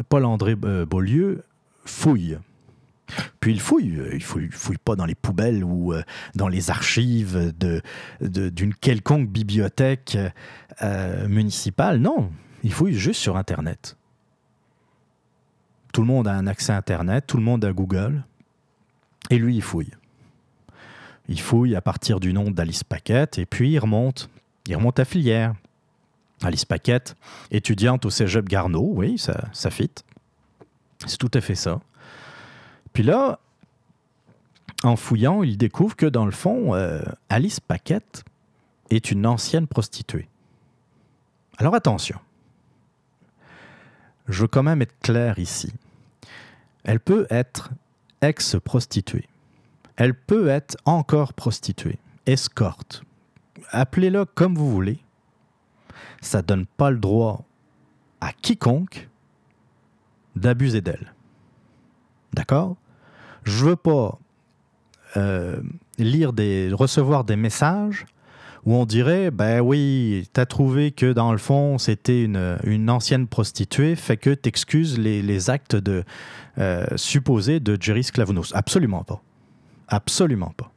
Paul-André Beaulieu fouille. Puis il fouille, il fouille, fouille pas dans les poubelles ou dans les archives d'une de, quelconque bibliothèque municipale, non, il fouille juste sur Internet. Tout le monde a un accès à Internet, tout le monde a Google, et lui, il fouille. Il fouille à partir du nom d'Alice Paquette, et puis il remonte. Il remonte à filière. Alice Paquette, étudiante au cégep Garneau, oui, ça, ça fit. C'est tout à fait ça. Puis là, en fouillant, il découvre que dans le fond, euh, Alice Paquette est une ancienne prostituée. Alors attention, je veux quand même être clair ici. Elle peut être ex-prostituée. Elle peut être encore prostituée, escorte. Appelez-le comme vous voulez. Ça ne donne pas le droit à quiconque d'abuser d'elle. D'accord? Je veux pas euh, lire des, recevoir des messages où on dirait, ben oui, t'as trouvé que dans le fond, c'était une, ancienne prostituée, fait que t'excuses les, les actes de, euh, supposés de Jerry Sklavounos. Absolument pas. Absolument pas.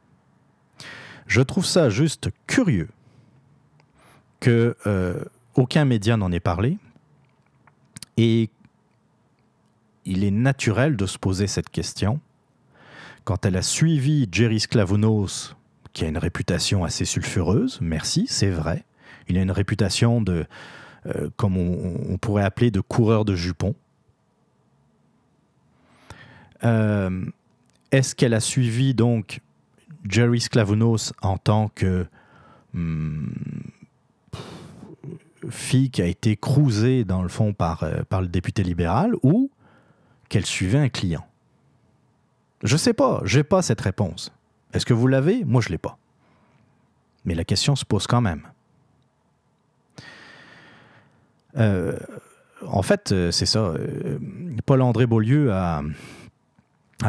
Je trouve ça juste curieux que euh, aucun média n'en ait parlé et il est naturel de se poser cette question. Quand elle a suivi Jerry Sklavounos qui a une réputation assez sulfureuse, merci, c'est vrai. Il a une réputation de, euh, comme on, pourrait appeler, de coureur de jupons. Euh, est-ce qu'elle a suivi donc Jerry Sklavounos en tant que hmm, fille qui a été cruisée dans le fond par, euh, par le député libéral ou qu'elle suivait un client? Je sais pas, j'ai pas cette réponse. Est-ce que vous l'avez? Moi, je ne l'ai pas. Mais la question se pose quand même. Euh, en fait, euh, c'est ça. Euh, Paul-André Beaulieu a,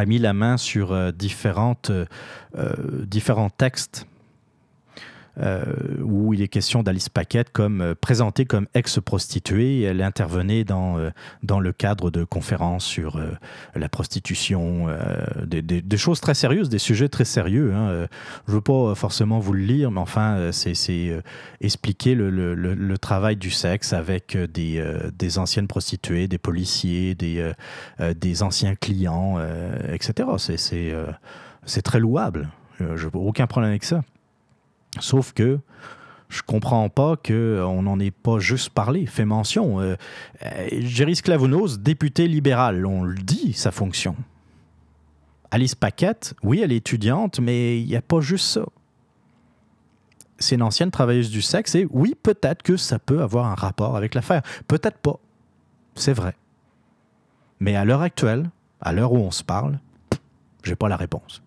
mis la main sur différents textes euh, où il est question d'Alice Paquette comme euh, présentée comme ex-prostituée. Elle intervenait dans, euh, dans le cadre de conférences sur la prostitution, des, choses très sérieuses, des sujets très sérieux. Hein. Je ne veux pas forcément vous le lire, mais enfin, c'est expliquer le, travail du sexe avec des, anciennes prostituées, des policiers, des, anciens clients, etc. C'est très louable. Aucun problème avec ça. Sauf que je comprends pas qu'on n'en ait pas juste parlé, fait mention. Euh, euh, Jerry Sklavounos, député libéral, on le dit, sa fonction. Alice Paquette, oui, elle est étudiante, mais il n'y a pas juste ça. C'est une ancienne travailleuse du sexe et oui, peut-être que ça peut avoir un rapport avec l'affaire. Peut-être pas. C'est vrai. Mais à l'heure actuelle, à l'heure où on se parle, j'ai pas la réponse.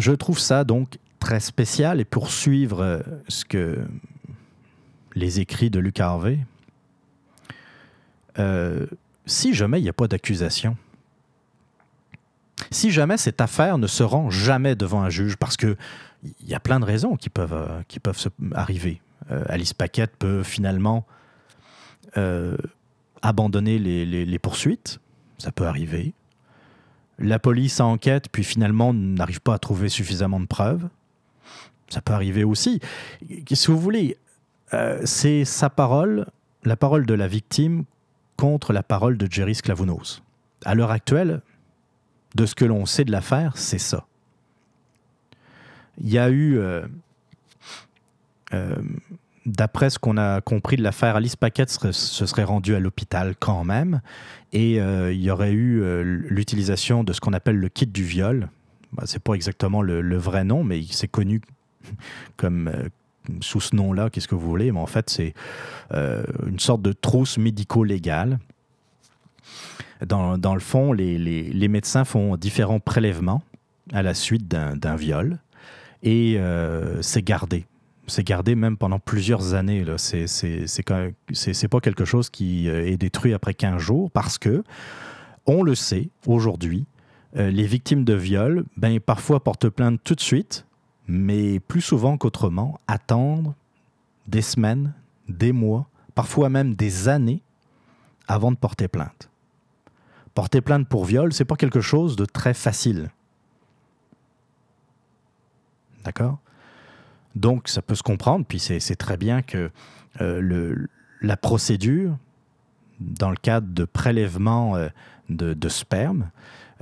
Je trouve ça donc très spécial et poursuivre euh, ce que les écrits de Luc Harvey, euh, si jamais il n'y a pas d'accusation, si jamais cette affaire ne se rend jamais devant un juge, parce qu'il y a plein de raisons qui peuvent, euh, arriver. Alice Paquette peut finalement abandonner les, les, poursuites, ça peut arriver. La police enquête, puis finalement n'arrive pas à trouver suffisamment de preuves. Ça peut arriver aussi. Si vous voulez, c'est sa parole, la parole de la victime contre la parole de Jerry Sklavounos. À l'heure actuelle, de ce que l'on sait de l'affaire, c'est ça. Il y a eu, euh, euh, d'après ce qu'on a compris de l'affaire, Alice Paquette se serait rendue à l'hôpital quand même, et euh, il y aurait eu l'utilisation de ce qu'on appelle le kit du viol. Bah, c'est pas exactement le, vrai nom, mais c'est connu (laughs) comme, sous ce nom-là, qu'est-ce que vous voulez, mais en fait, c'est euh, une sorte de trousse médico-légale. Dans, le fond, les, médecins font différents prélèvements à la suite d'un viol et euh, c'est gardé. C'est gardé même pendant plusieurs années. C'est pas quelque chose qui euh, est détruit après 15 jours parce que, on le sait aujourd'hui, les victimes de viol, ben, parfois portent plainte tout de suite mais plus souvent qu'autrement, attendre des semaines, des mois, parfois même des années avant de porter plainte. Porter plainte pour viol, c'est pas quelque chose de très facile. D'accord? Donc ça peut se comprendre, puis c'est très bien que euh, la procédure, dans le cadre de prélèvement euh, de, sperme,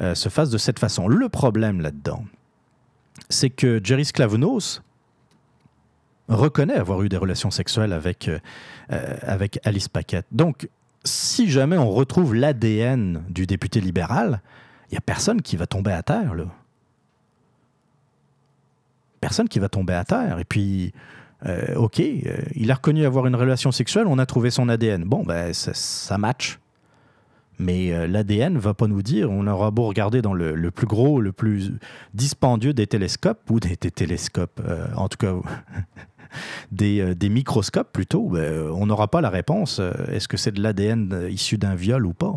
euh, se fasse de cette façon. Le problème là-dedans, c'est que Jerry Sklavounos reconnaît avoir eu des relations sexuelles avec, avec Alice Paquette. Donc, si jamais on retrouve l'ADN du député libéral, il n'y a personne qui va tomber à terre, là. Personne qui va tomber à terre. Et puis, euh, OK, il a reconnu avoir une relation sexuelle, on a trouvé son ADN. Bon, ben, ça, match. Mais euh, l'ADN ne va pas nous dire, on aura beau regarder dans le, plus gros, le plus dispendieux des télescopes, ou des, télescopes, euh, en tout cas (laughs) euh, des, microscopes plutôt, ben, on n'aura pas la réponse, est-ce que c'est de l'ADN issu d'un viol ou pas?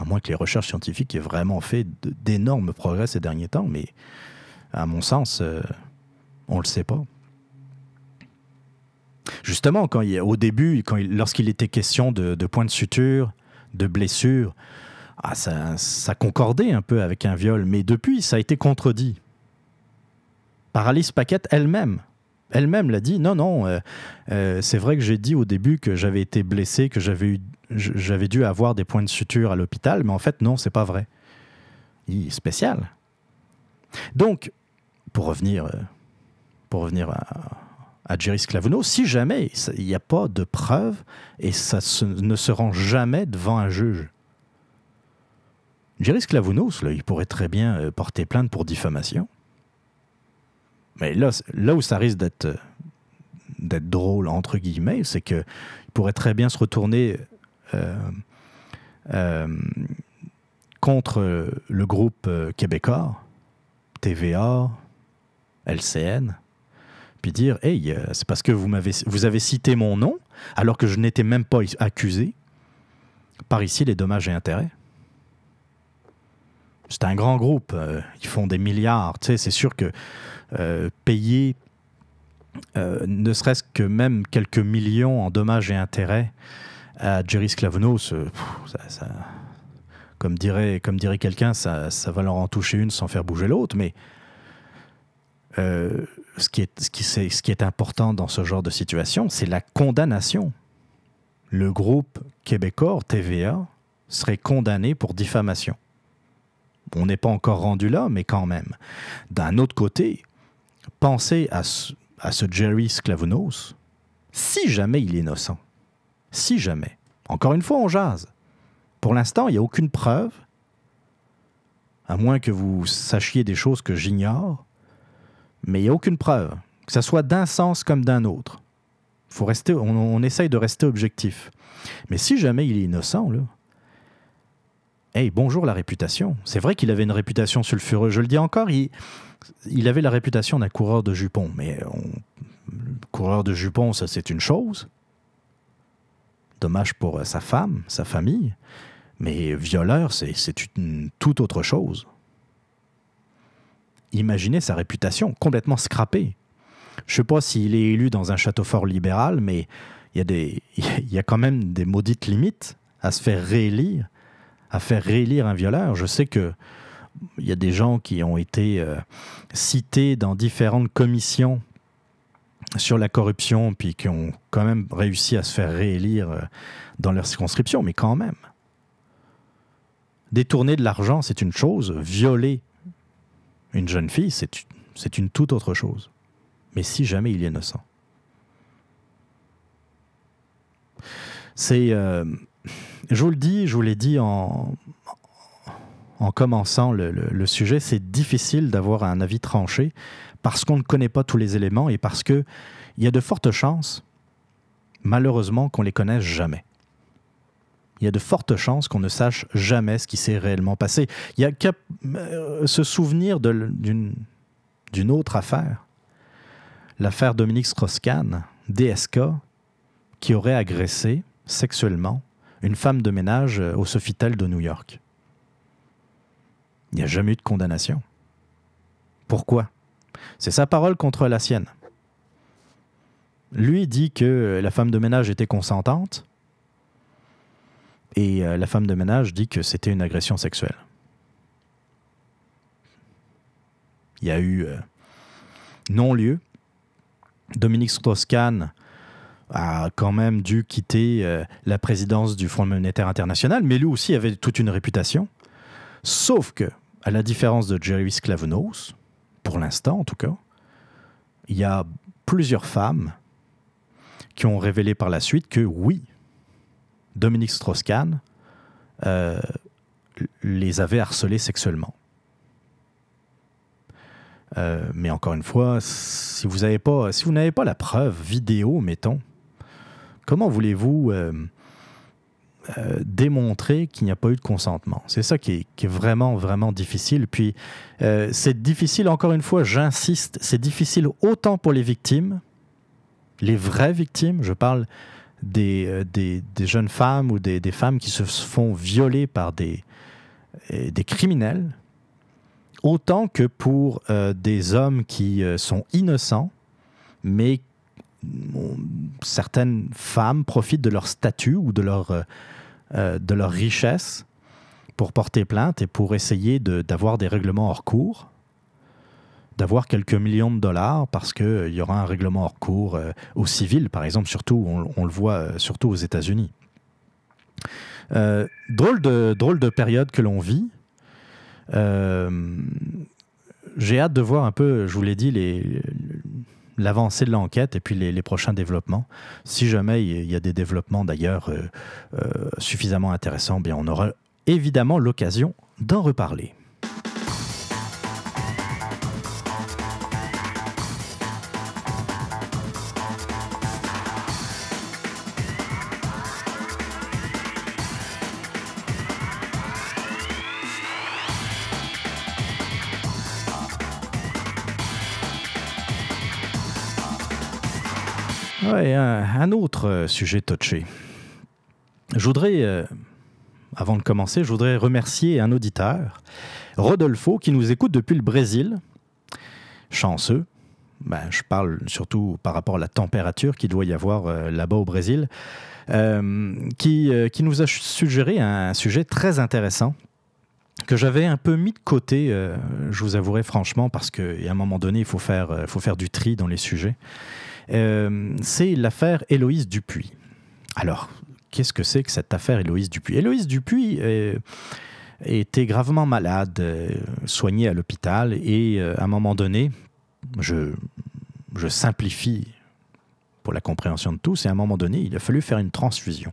À moins que les recherches scientifiques aient vraiment fait d'énormes progrès ces derniers temps, mais à mon sens, on ne le sait pas. Justement, quand il, au début, lorsqu'il était question de, points de suture, de blessures, ah, ça, concordait un peu avec un viol, mais depuis, ça a été contredit. Par Alice Paquette elle-même. Elle-même l'a dit, non, non, euh, euh, c'est vrai que j'ai dit au début que j'avais été blessé, que j'avais, j'avais dû avoir des points de suture à l'hôpital, mais en fait, non, c'est pas vrai. Il est spécial. Donc, pour revenir, euh, pour revenir à, Jerry Sclavuno si jamais il n'y a pas de preuves et ça ne se rend jamais devant un juge. Jerry Sklavounos, il pourrait très bien euh, porter plainte pour diffamation. Mais là, là où ça risque d'être, d'être drôle, entre guillemets, c'est qu'il pourrait très bien se retourner euh, euh, contre le groupe québécois, TVA, LCN, puis dire Hey, euh, c'est parce que vous, avez cité mon nom alors que je n'étais même pas accusé. Par ici, les dommages et intérêts. C'est un grand groupe. Euh, ils font des milliards. Tu sais, c'est sûr que euh, payer ne serait-ce que même quelques millions en dommages et intérêts à Jerry dirait, comme dirait quelqu'un, ça, ça va leur en toucher une sans faire bouger l'autre. Mais ce qui, est, ce, qui, est important dans ce genre de situation, c'est la condamnation. Le groupe québécois, TVA, serait condamné pour diffamation. On n'est pas encore rendu là, mais quand même. D'un autre côté, pensez à ce, à ce Jerry Sklavounos, si jamais il est innocent. Si jamais. Encore une fois, on jase. Pour l'instant, il n'y a aucune preuve, à moins que vous sachiez des choses que j'ignore, mais il n'y a aucune preuve, que ce soit d'un sens comme d'un autre. Faut rester, on, essaye de rester objectif. Mais si jamais il est innocent, là, hey, bonjour la réputation. C'est vrai qu'il avait une réputation sulfureuse. Je le dis encore, il, avait la réputation d'un coureur de jupons, mais coureur de jupons, ça c'est une chose. Dommage pour sa femme, sa famille. Mais violeur, c'est une toute autre chose. Imaginez sa réputation complètement scrappée. Je ne sais pas s'il est élu dans un château fort libéral, mais il y, a des, (laughs) il y a quand même des maudites limites à se faire réélire, à faire réélire un violeur. Je sais que il y a des gens qui ont été euh, cités dans différentes commissions sur la corruption, puis qui ont quand même réussi à se faire réélire euh, dans leur circonscription, mais quand même. Détourner de l'argent, c'est une chose. Violer une jeune fille, c'est une toute autre chose. Mais si jamais il est innocent. C'est. Euh, je vous le dis, je vous l'ai dit en, en commençant le, sujet, c'est difficile d'avoir un avis tranché parce qu'on ne connaît pas tous les éléments et parce qu'il y a de fortes chances, malheureusement, qu'on les connaisse jamais il y a de fortes chances qu'on ne sache jamais ce qui s'est réellement passé. Il y a qu'à euh, se souvenir d'une autre affaire, l'affaire Dominique Strauss-Kahn, DSK, qui aurait agressé sexuellement une femme de ménage au Sofitel de New York. Il n'y a jamais eu de condamnation. Pourquoi? C'est sa parole contre la sienne. Lui dit que la femme de ménage était consentante, et euh, la femme de ménage dit que c'était une agression sexuelle. Il y a eu euh, non-lieu. Dominique Strauss-Kahn a quand même dû quitter euh, la présidence du Fonds monétaire international, mais lui aussi avait toute une réputation. Sauf que, à la différence de Jerry Sklavounos, pour l'instant en tout cas, il y a plusieurs femmes qui ont révélé par la suite que oui, Dominique Strauss-Kahn euh, les avait harcelés sexuellement. Euh, mais encore une fois, si vous n'avez pas, la preuve vidéo, mettons, comment voulez-vous euh, démontrer qu'il n'y a pas eu de consentement? C'est ça qui est, qui est, vraiment, vraiment difficile. Puis, c'est difficile, encore une fois, j'insiste, c'est difficile autant pour les victimes, les vraies victimes, je parle euh, des, des, jeunes femmes ou des, femmes qui se font violer par des, euh, des criminels, autant que pour euh, des hommes qui sont innocents, mais certaines femmes profitent de leur statut ou de leur, de leur richesse pour porter plainte et pour essayer d'avoir des règlements hors cours d'avoir quelques millions de dollars parce qu'il euh, y aura un règlement hors cours euh, au civil, par exemple, surtout, on, le voit euh, surtout aux États-Unis. drôle, de, drôle de période que l'on vit. J'ai hâte de voir un peu, je vous l'ai dit, l'avancée de l'enquête et puis les, prochains développements. Si jamais il y a des développements d'ailleurs suffisamment intéressants, bien on aura évidemment l'occasion d'en reparler. Un, autre euh, sujet touché. Je voudrais, euh, avant de commencer, je voudrais remercier un auditeur, Rodolfo, qui nous écoute depuis le Brésil. Chanceux. Ben, je parle surtout par rapport à la température qu'il doit y avoir euh, là-bas au Brésil, qui, qui nous a suggéré un sujet très intéressant que j'avais un peu mis de côté, je vous avouerai franchement, parce qu'à un moment donné, il faut faire, faut faire du tri dans les sujets. Euh, c'est l'affaire Héloïse Dupuis. Alors, qu'est-ce que c'est que cette affaire Héloïse Dupuis? Héloïse Dupuis euh, était gravement malade, euh, soignée à l'hôpital, et à un moment donné, je, simplifie pour la compréhension de tous, et à un moment donné, il a fallu faire une transfusion.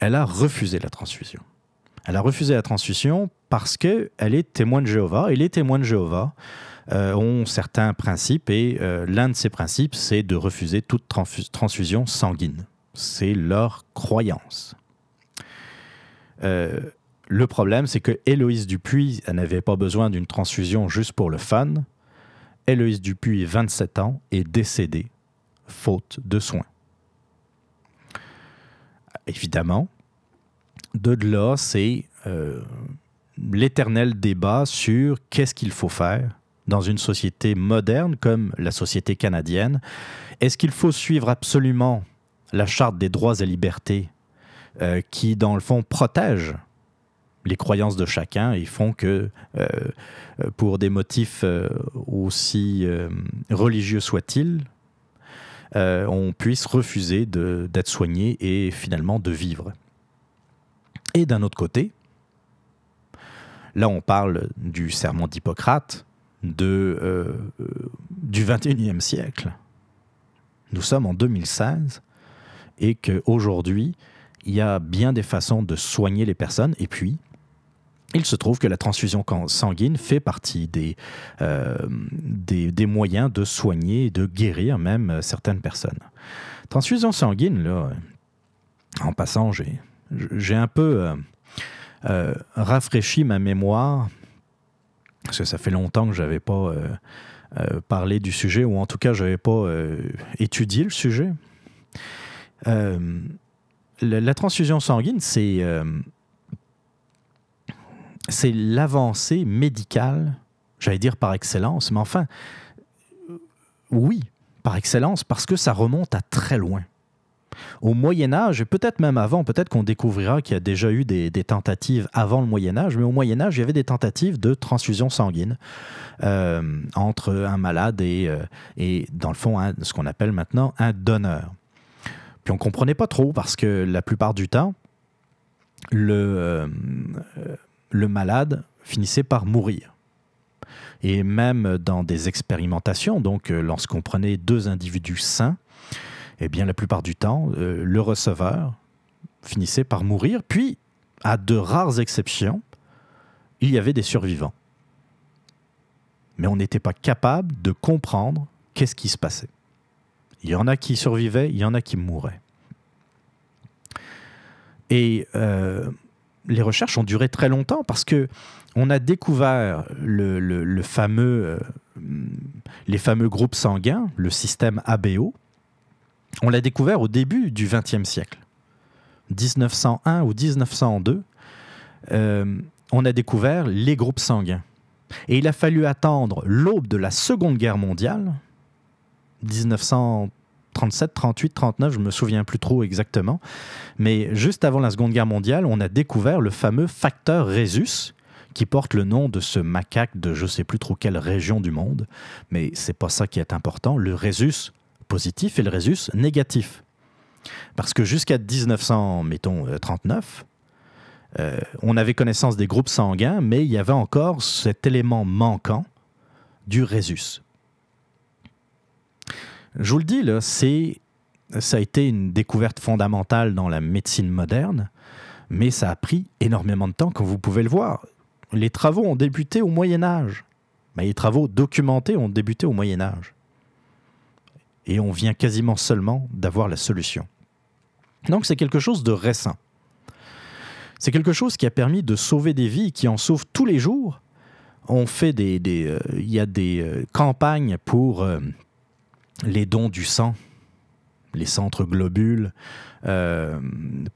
Elle a refusé la transfusion. Elle a refusé la transfusion parce qu'elle est témoin de Jéhovah, et les témoins de Jéhovah euh, ont certains principes et euh, l'un de ces principes, c'est de refuser toute transfusion sanguine. C'est leur croyance. Euh, le problème, c'est que Héloïse Dupuis n'avait pas besoin d'une transfusion juste pour le fun. Héloïse Dupuis, 27 ans, est décédée faute de soins. Évidemment, de là, c'est l'éternel débat sur qu'est-ce qu'il faut faire dans une société moderne comme la société canadienne. Est-ce qu'il faut suivre absolument la charte des droits et libertés euh, qui, dans le fond, protège les croyances de chacun et font que, euh, pour des motifs aussi religieux soient-ils, on puisse refuser d'être soigné et finalement de vivre. Et d'un autre côté, là on parle du serment d'Hippocrate de, euh, du 21e siècle. Nous sommes en 2016 et qu'aujourd'hui, il y a bien des façons de soigner les personnes. Et puis, il se trouve que la transfusion sanguine fait partie des, euh, des, des, moyens de soigner et de guérir même certaines personnes. Transfusion sanguine, là, en passant, j'ai un peu euh, euh, rafraîchi ma mémoire, parce que ça fait longtemps que je n'avais pas euh, parlé du sujet, ou en tout cas, je n'avais pas étudié le sujet. La, transfusion sanguine, c'est c'est l'avancée médicale, j'allais dire par excellence, mais enfin, oui, par excellence, parce que ça remonte à très loin. Au Moyen Âge, et peut-être même avant, peut-être qu'on découvrira qu'il y a déjà eu des, tentatives avant le Moyen Âge, mais au Moyen Âge, il y avait des tentatives de transfusion sanguine euh, entre un malade et, euh, et dans le fond, ce qu'on appelle maintenant un donneur. Puis on ne comprenait pas trop parce que la plupart du temps, le, euh, le malade finissait par mourir. Et même dans des expérimentations, donc lorsqu'on prenait deux individus sains, eh bien, la plupart du temps, euh, le receveur finissait par mourir. Puis, à de rares exceptions, il y avait des survivants. Mais on n'était pas capable de comprendre qu'est-ce qui se passait. Il y en a qui survivaient, il y en a qui mouraient. Et euh, les recherches ont duré très longtemps parce que on a découvert euh, les fameux groupes sanguins, le système ABO, on l'a découvert au début du XXe siècle. 1901 ou 1902, euh, on a découvert les groupes sanguins. Et il a fallu attendre l'aube de la Seconde Guerre mondiale, 1937, 38, 39, je ne me souviens plus trop exactement, mais juste avant la Seconde Guerre mondiale, on a découvert le fameux facteur Rhesus, qui porte le nom de ce macaque de je ne sais plus trop quelle région du monde, mais c'est pas ça qui est important. Le Rhesus positif et le résus négatif. Parce que jusqu'à 1939, euh, on avait connaissance des groupes sanguins, mais il y avait encore cet élément manquant du résus. Je vous le dis, ça a été une découverte fondamentale dans la médecine moderne, mais ça a pris énormément de temps, comme vous pouvez le voir. Les travaux ont débuté au Moyen Âge. Mais les travaux documentés ont débuté au Moyen Âge et on vient quasiment seulement d'avoir la solution. Donc c'est quelque chose de récent. C'est quelque chose qui a permis de sauver des vies, qui en sauve tous les jours. On fait des, euh, il y a des euh, campagnes pour euh, les dons du sang, les centres globules, euh,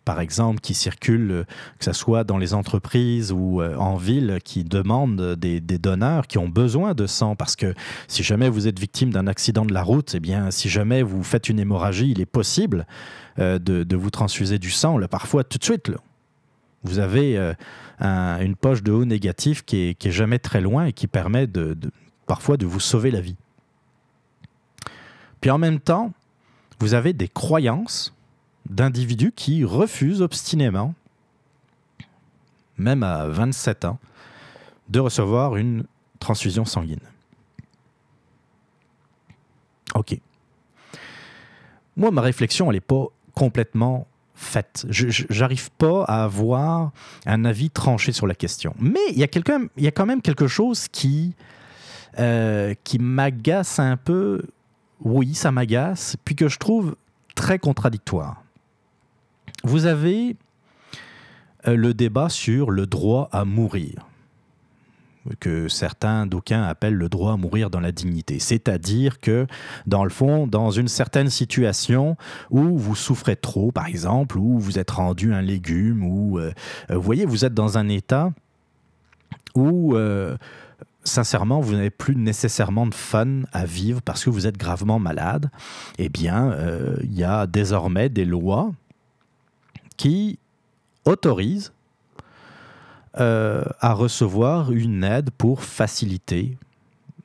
par exemple, qui circulent, que ce soit dans les entreprises ou euh, en ville, qui demandent des, donneurs qui ont besoin de sang. Parce que si jamais vous êtes victime d'un accident de la route, eh bien, si jamais vous faites une hémorragie, il est possible euh, de, vous transfuser du sang, là, parfois tout de suite. Vous avez une poche de haut négatif qui est, jamais très loin et qui permet de, parfois de vous sauver la vie. Puis en même temps, vous avez des croyances d'individus qui refusent obstinément, même à 27 ans, de recevoir une transfusion sanguine. OK. Moi, ma réflexion, elle n'est pas complètement faite. Je n'arrive pas à avoir un avis tranché sur la question. Mais il y a, quand même quelque chose qui, euh, qui m'agace un peu. Oui, ça m'agace, puis que je trouve très contradictoire. Vous avez euh, le débat sur le droit à mourir. que certains d'aucuns appellent le droit à mourir dans la dignité. C'est-à-dire que, dans le fond, dans une certaine situation où vous souffrez trop, par exemple, où vous êtes rendu un légume, ou euh, vous voyez, vous êtes dans un état où euh, sincèrement, vous n'avez plus nécessairement de fun à vivre parce que vous êtes gravement malade, eh bien, euh, il y a désormais des lois qui autorisent euh, à recevoir une aide pour faciliter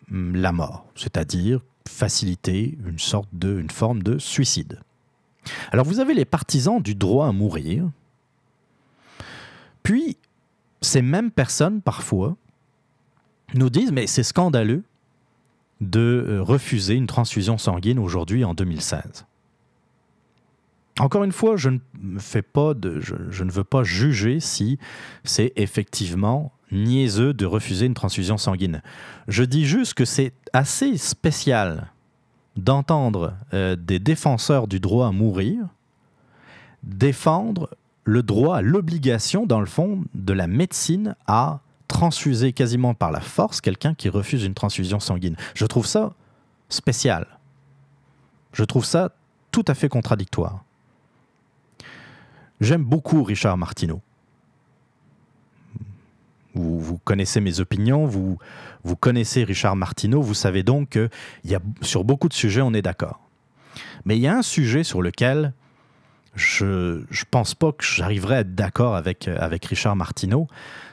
hum, la mort, c'est-à-dire faciliter une sorte de, une forme de suicide. Alors vous avez les partisans du droit à mourir, puis ces mêmes personnes parfois nous disent mais c'est scandaleux de euh, refuser une transfusion sanguine aujourd'hui en 2016. Encore une fois, je ne, veux pas juger si c'est effectivement niaiseux de refuser une transfusion sanguine. Je dis juste que c'est assez spécial d'entendre euh, des défenseurs du droit à mourir défendre le droit, l'obligation, dans le fond, de la médecine à transfuser quasiment par la force quelqu'un qui refuse une transfusion sanguine. Je trouve ça spécial. Je trouve ça tout à fait contradictoire. J'aime beaucoup Richard Martineau. Vous, connaissez mes opinions, vous, connaissez Richard Martineau, vous savez donc que y a, sur beaucoup de sujets, on est d'accord. Mais il y a un sujet sur lequel je ne pense pas que j'arriverai à être d'accord avec, avec Richard Martineau,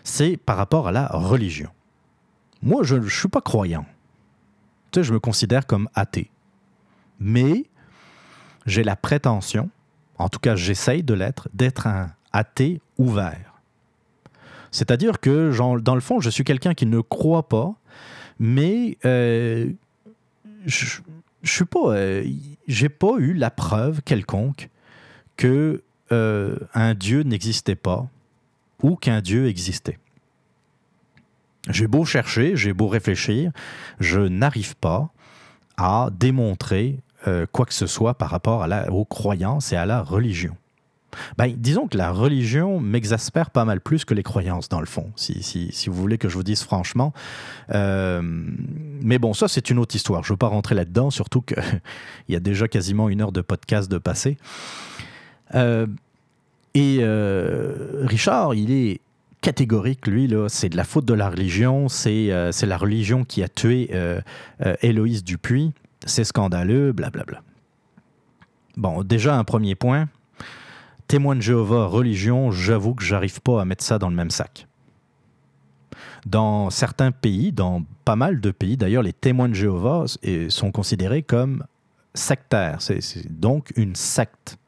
c'est par rapport à la religion. Moi, je ne suis pas croyant. Tu sais, je me considère comme athée. Mais j'ai la prétention en tout cas j'essaye de l'être, d'être un athée ouvert. C'est-à-dire que, dans le fond, je suis quelqu'un qui ne croit pas, mais euh, je, je suis pas, euh, j'ai pas eu la preuve quelconque que euh, un Dieu n'existait pas ou qu'un Dieu existait. J'ai beau chercher, j'ai beau réfléchir, je n'arrive pas à démontrer euh, quoi que ce soit par rapport aux croyances et à la religion. Ben, disons que la religion m'exaspère pas mal plus que les croyances, dans le fond, si vous voulez que je vous dise franchement. Euh, mais bon, ça, c'est une autre histoire. Je ne veux pas rentrer là-dedans, surtout qu'il (laughs) y a déjà quasiment une heure de podcast de passé. Euh, et Richard, il est catégorique, lui, c'est de la faute de la religion, c'est la religion qui a tué Héloïse Dupuis c'est scandaleux, blablabla. Bon, déjà un premier point, témoin de Jéhovah, religion, j'avoue que j'arrive pas à mettre ça dans le même sac. Dans certains pays, dans pas mal de pays, d'ailleurs, les témoins de Jéhovah sont considérés comme sectaires. C'est donc une secte.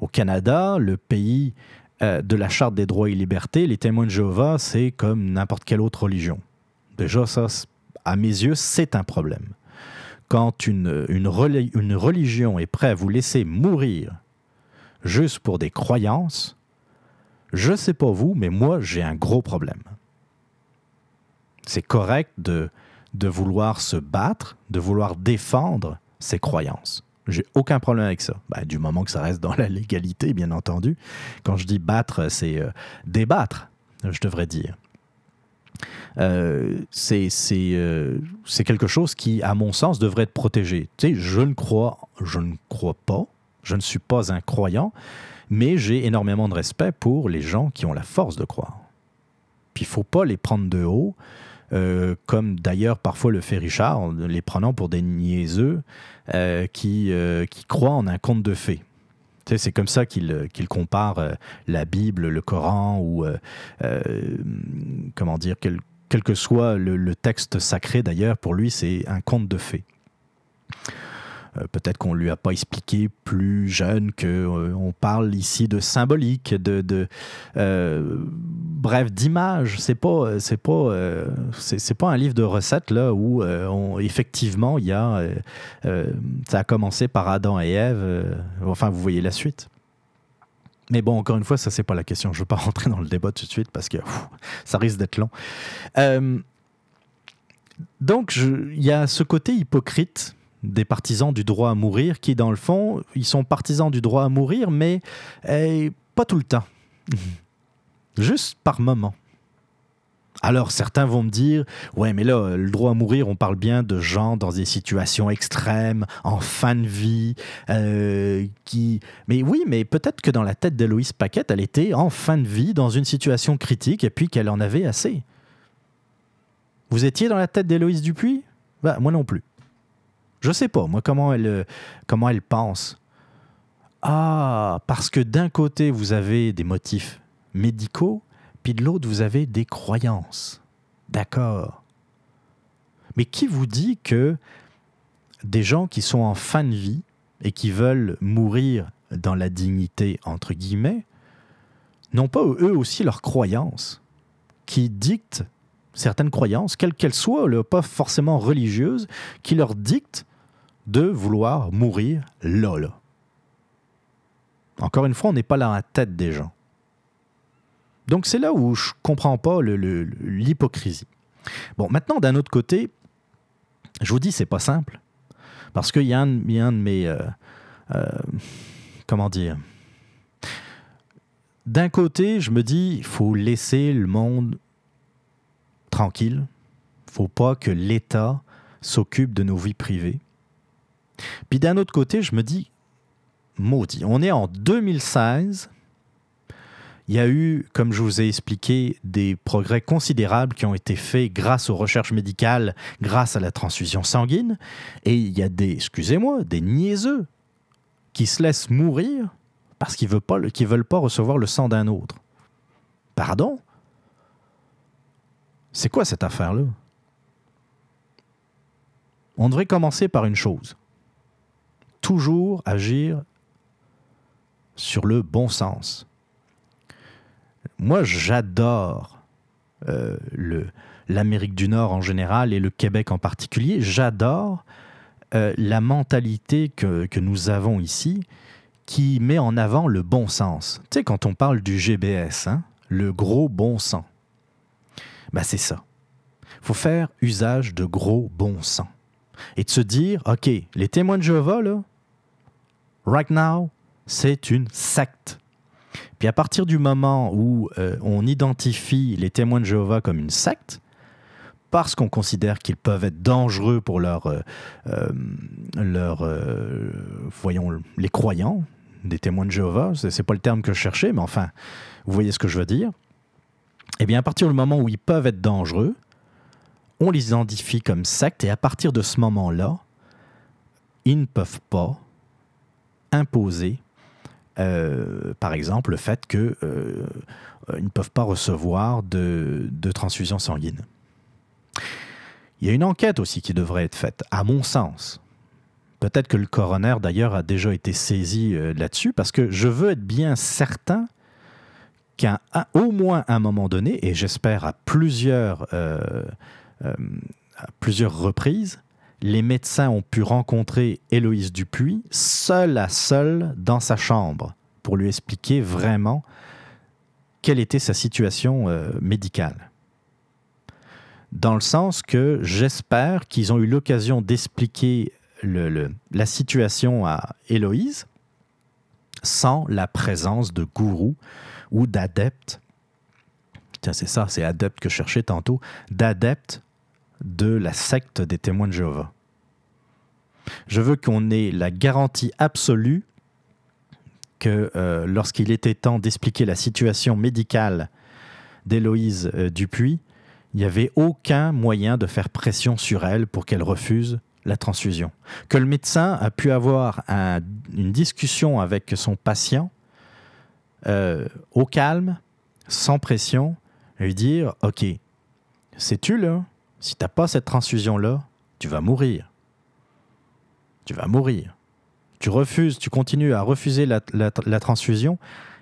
Au Canada, le pays euh, de la Charte des droits et libertés, les témoins de Jéhovah, c'est comme n'importe quelle autre religion. Déjà, ça, à mes yeux, c'est un problème quand une, religion est prête à vous laisser mourir juste pour des croyances, je ne sais pas vous, mais moi, j'ai un gros problème. C'est correct de, de vouloir se battre, de vouloir défendre ses croyances. J'ai aucun problème avec ça. Ben, du moment que ça reste dans la légalité, bien entendu. Quand je dis battre, c'est euh, débattre, je devrais dire. Euh, euh, c'est quelque chose qui, à mon sens, devrait être protégé. Tu sais, je ne crois, je ne crois pas, je ne suis pas un croyant, mais j'ai énormément de respect pour les gens qui ont la force de croire. Puis il faut pas les prendre de haut, euh, comme d'ailleurs parfois le fait Richard, en les prenant pour des niaiseux qui, qui croient en un conte de fées. C'est comme ça qu'il compare la Bible, le Coran ou, comment dire, quel, quel que soit le, texte sacré d'ailleurs, pour lui, c'est un conte de fées. Euh, peut-être qu'on ne lui a pas expliqué plus jeune qu'on euh, parle ici de symbolique, de, euh, bref, d'image. C'est pas, c'est pas, c'est, pas un livre de recettes là où effectivement y a, ça a commencé par Adam et Ève. enfin, vous voyez la suite. Mais bon, encore une fois, ça, c'est pas la question. Je ne veux pas (laughs) rentrer dans le débat tout de suite parce que ça risque d'être long. Donc, il y a ce côté hypocrite des partisans du droit à mourir qui, dans le fond, ils sont partisans du droit à mourir, mais eh, pas tout le temps. (laughs) Juste par moment. Alors certains vont me dire, ouais mais là, le droit à mourir, on parle bien de gens dans des situations extrêmes, en fin de vie, euh, qui... Mais oui, mais peut-être que dans la tête d'Héloïse Paquette, elle était en fin de vie, dans une situation critique, et puis qu'elle en avait assez. Vous étiez dans la tête d'Héloïse Dupuis? Bah, Moi non plus. Je sais pas, moi, comment elle, euh, comment elle pense. Ah, parce que d'un côté, vous avez des motifs médicaux, puis de l'autre, vous avez des croyances. D'accord. Mais qui vous dit que des gens qui sont en fin de vie et qui veulent mourir dans la dignité, entre guillemets, n'ont pas eux aussi leurs croyances qui dictent certaines croyances, quelles qu'elles soient, pas forcément religieuses, qui leur dictent de vouloir mourir là. Encore une fois, on n'est pas là à la tête des gens. Donc c'est là où je comprends pas l'hypocrisie. Bon, maintenant, d'un autre côté, je vous dis, c'est pas simple. Parce qu'il y, a un de mes. Euh, euh, comment dire? D'un côté, je me dis, il faut laisser le monde tranquille. Il faut pas que l'État s'occupe de nos vies privées. Puis d'un autre côté, je me dis, maudit, on est en 2016 il y a eu, comme je vous ai expliqué, des progrès considérables qui ont été faits grâce aux recherches médicales, grâce à la transfusion sanguine. Et il y a des, excusez-moi, des niaiseux qui se laissent mourir parce qu'ils ne veulent, pas recevoir le sang d'un autre. Pardon? C'est quoi cette affaire-là? On devrait commencer par une chose. Toujours agir sur le bon sens moi, j'adore euh, l'Amérique du Nord en général et le Québec en particulier. J'adore euh, la mentalité que, nous avons ici qui met en avant le bon sens. Tu sais, quand on parle du GBS, hein, le gros bon sens, ben c'est ça. Faut faire usage de gros bon sens. Et de se dire, OK, les témoins de Jéhovah, là, right now, c'est une secte. Puis à partir du moment où euh, on identifie les témoins de Jéhovah comme une secte, parce qu'on considère qu'ils peuvent être dangereux pour leur, euh, euh, voyons, les croyants, des témoins de Jéhovah, c'est pas le terme que je cherchais, mais enfin, vous voyez ce que je veux dire. Eh bien, à partir du moment où ils peuvent être dangereux, on les identifie comme sectes, et à partir de ce moment-là, ils ne peuvent pas imposer euh, par exemple, le fait qu'ils euh, ne peuvent pas recevoir de, de transfusion sanguine. Il y a une enquête aussi qui devrait être faite, à mon sens. Peut-être que le coroner, d'ailleurs, a déjà été saisi euh, là-dessus, parce que je veux être bien certain qu'à au moins un moment donné, et j'espère à plusieurs, à plusieurs reprises, les médecins ont pu rencontrer Héloïse Dupuis seule à seule dans sa chambre pour lui expliquer vraiment quelle était sa situation euh, médicale. Dans le sens que j'espère qu'ils ont eu l'occasion d'expliquer la situation à Héloïse sans la présence de gourous ou d'adeptes. Tiens, c'est ça, c'est adepte que je cherchais tantôt, d'adeptes de la secte des témoins de Jéhovah. Je veux qu'on ait la garantie absolue que euh, lorsqu'il était temps d'expliquer la situation médicale d'Héloïse euh, Dupuis, il n'y avait aucun moyen de faire pression sur elle pour qu'elle refuse la transfusion. Que le médecin a pu avoir une discussion avec son patient euh, au calme, sans pression, lui dire, OK, sais-tu là, si tu n'as pas cette transfusion-là, tu vas mourir. Tu vas mourir. Tu refuses, tu continues à refuser la, transfusion,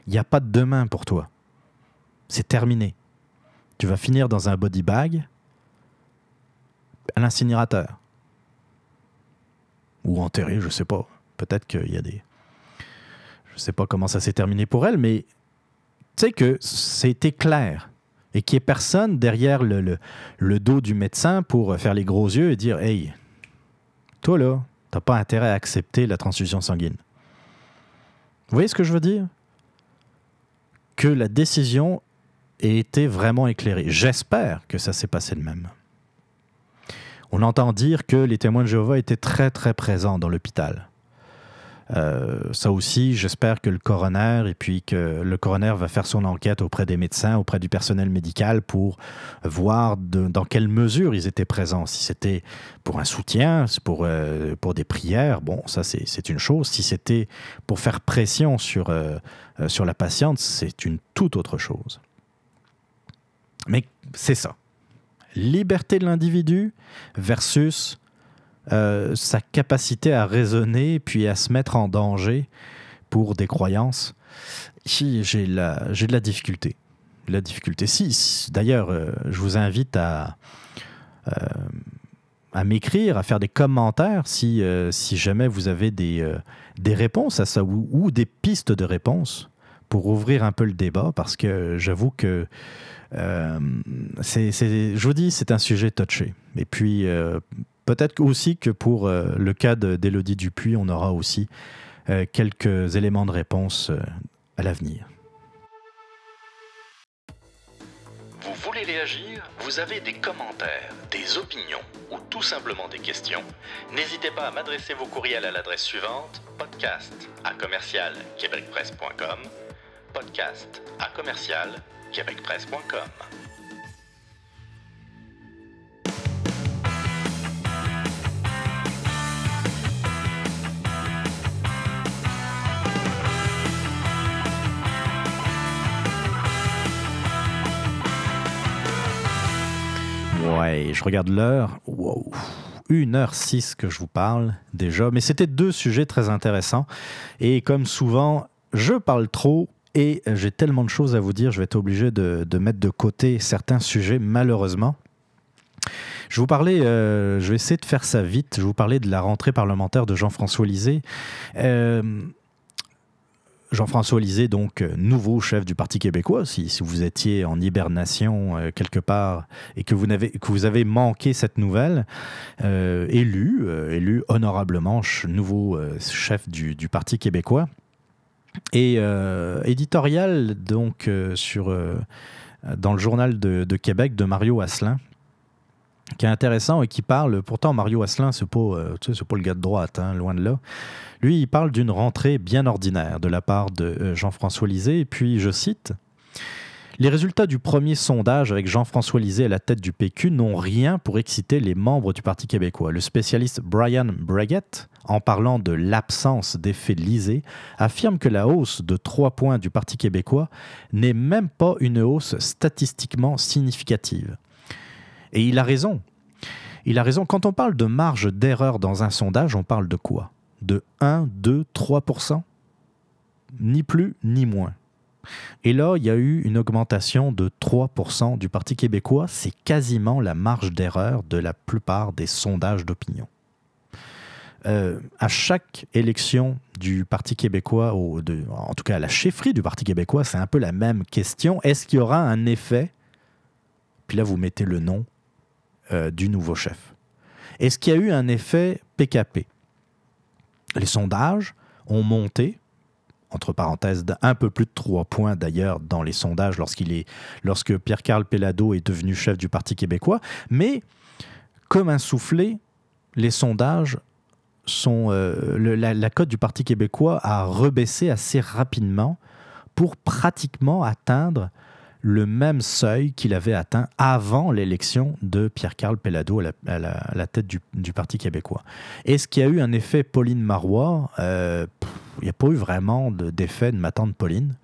il n'y a pas de demain pour toi. C'est terminé. Tu vas finir dans un body bag à l'incinérateur. Ou enterré, je ne sais pas. Peut-être qu'il y a des. Je ne sais pas comment ça s'est terminé pour elle, mais tu sais que c'était clair et qu'il n'y ait personne derrière le, dos du médecin pour faire les gros yeux et dire Hey, toi là, tu n'as pas intérêt à accepter la transfusion sanguine. Vous voyez ce que je veux dire? Que la décision ait été vraiment éclairé. J'espère que ça s'est passé de même. On entend dire que les témoins de Jéhovah étaient très très présents dans l'hôpital. Euh, ça aussi, j'espère que le coroner et puis que le coroner va faire son enquête auprès des médecins, auprès du personnel médical pour voir dans quelle mesure ils étaient présents. Si c'était pour un soutien, pour, euh, pour des prières, bon, ça c'est une chose. Si c'était pour faire pression sur, euh, sur la patiente, c'est une toute autre chose. Mais c'est ça. Liberté de l'individu versus euh, sa capacité à raisonner puis à se mettre en danger pour des croyances, j'ai la, de la difficulté. La difficulté. Si, D'ailleurs, euh, je vous invite à, euh, à m'écrire, à faire des commentaires si, jamais vous avez des, des réponses à ça ou, ou, des pistes de réponses pour ouvrir un peu le débat parce que j'avoue que c'est, je vous dis, c'est un sujet touché. Et puis, Peut-être aussi que pour euh, le cas d'Élodie Dupuis, on aura aussi euh, quelques éléments de réponse euh, à l'avenir. Vous voulez réagir? Vous avez des commentaires, des opinions ou tout simplement des questions? N'hésitez pas à m'adresser vos courriels à l'adresse suivante podcast à commercial québecpresse.com podcast à commercial québecpresse.com Ouais, je regarde l'heure. Wow. 1h06 que je vous parle déjà. Mais c'était deux sujets très intéressants. Et comme souvent, je parle trop et j'ai tellement de choses à vous dire, je vais être obligé de, mettre de côté certains sujets, malheureusement. Je vous parlais, euh, je vais essayer de faire ça vite. Je vous parlais de la rentrée parlementaire de Jean-François Lisée. Euh, Jean-François Lisée, donc euh, nouveau chef du Parti québécois, si, vous étiez en hibernation euh, quelque part et que vous, avez, manqué cette nouvelle, euh, élu, élu honorablement nouveau chef du, Parti québécois. Et éditorial donc dans le journal de, de, Québec de Mario Asselin, qui est intéressant et qui parle, pourtant Mario Asselin, c'est pas, euh, pas le gars de droite, hein, loin de là. Lui, il parle d'une rentrée bien ordinaire de la part de euh, Jean-François Lisée, et puis je cite les résultats du premier sondage avec Jean-François Lisée à la tête du PQ n'ont rien pour exciter les membres du Parti québécois. Le spécialiste Brian Braggett, en parlant de l'absence d'effet Lisée, affirme que la hausse de 3 points du Parti québécois n'est même pas une hausse statistiquement significative. Et il a raison. Il a raison. Quand on parle de marge d'erreur dans un sondage, on parle de quoi? De 1, 2, 3% Ni plus, ni moins. Et là, il y a eu une augmentation de 3% du Parti québécois. C'est quasiment la marge d'erreur de la plupart des sondages d'opinion. Euh, à chaque élection du Parti québécois, en tout cas à la chefferie du Parti québécois, c'est un peu la même question. Est-ce qu'il y aura un effet? Puis là, vous mettez le nom euh, du nouveau chef. Est-ce qu'il y a eu un effet PKP Les sondages ont monté, entre parenthèses, d'un peu plus de trois points d'ailleurs dans les sondages lorsqu'il est, lorsque Pierre-Carl Pellado est devenu chef du Parti québécois, mais comme un soufflé, les sondages sont. Euh, la, la cote du Parti québécois a rebaissé assez rapidement pour pratiquement atteindre le même seuil qu'il avait atteint avant l'élection de Pierre-Carl Pellado à la, tête du, Parti québécois. Est-ce qu'il y a eu un effet Pauline Marois euh, Il n'y a pas eu vraiment d'effet de, ma tante Pauline.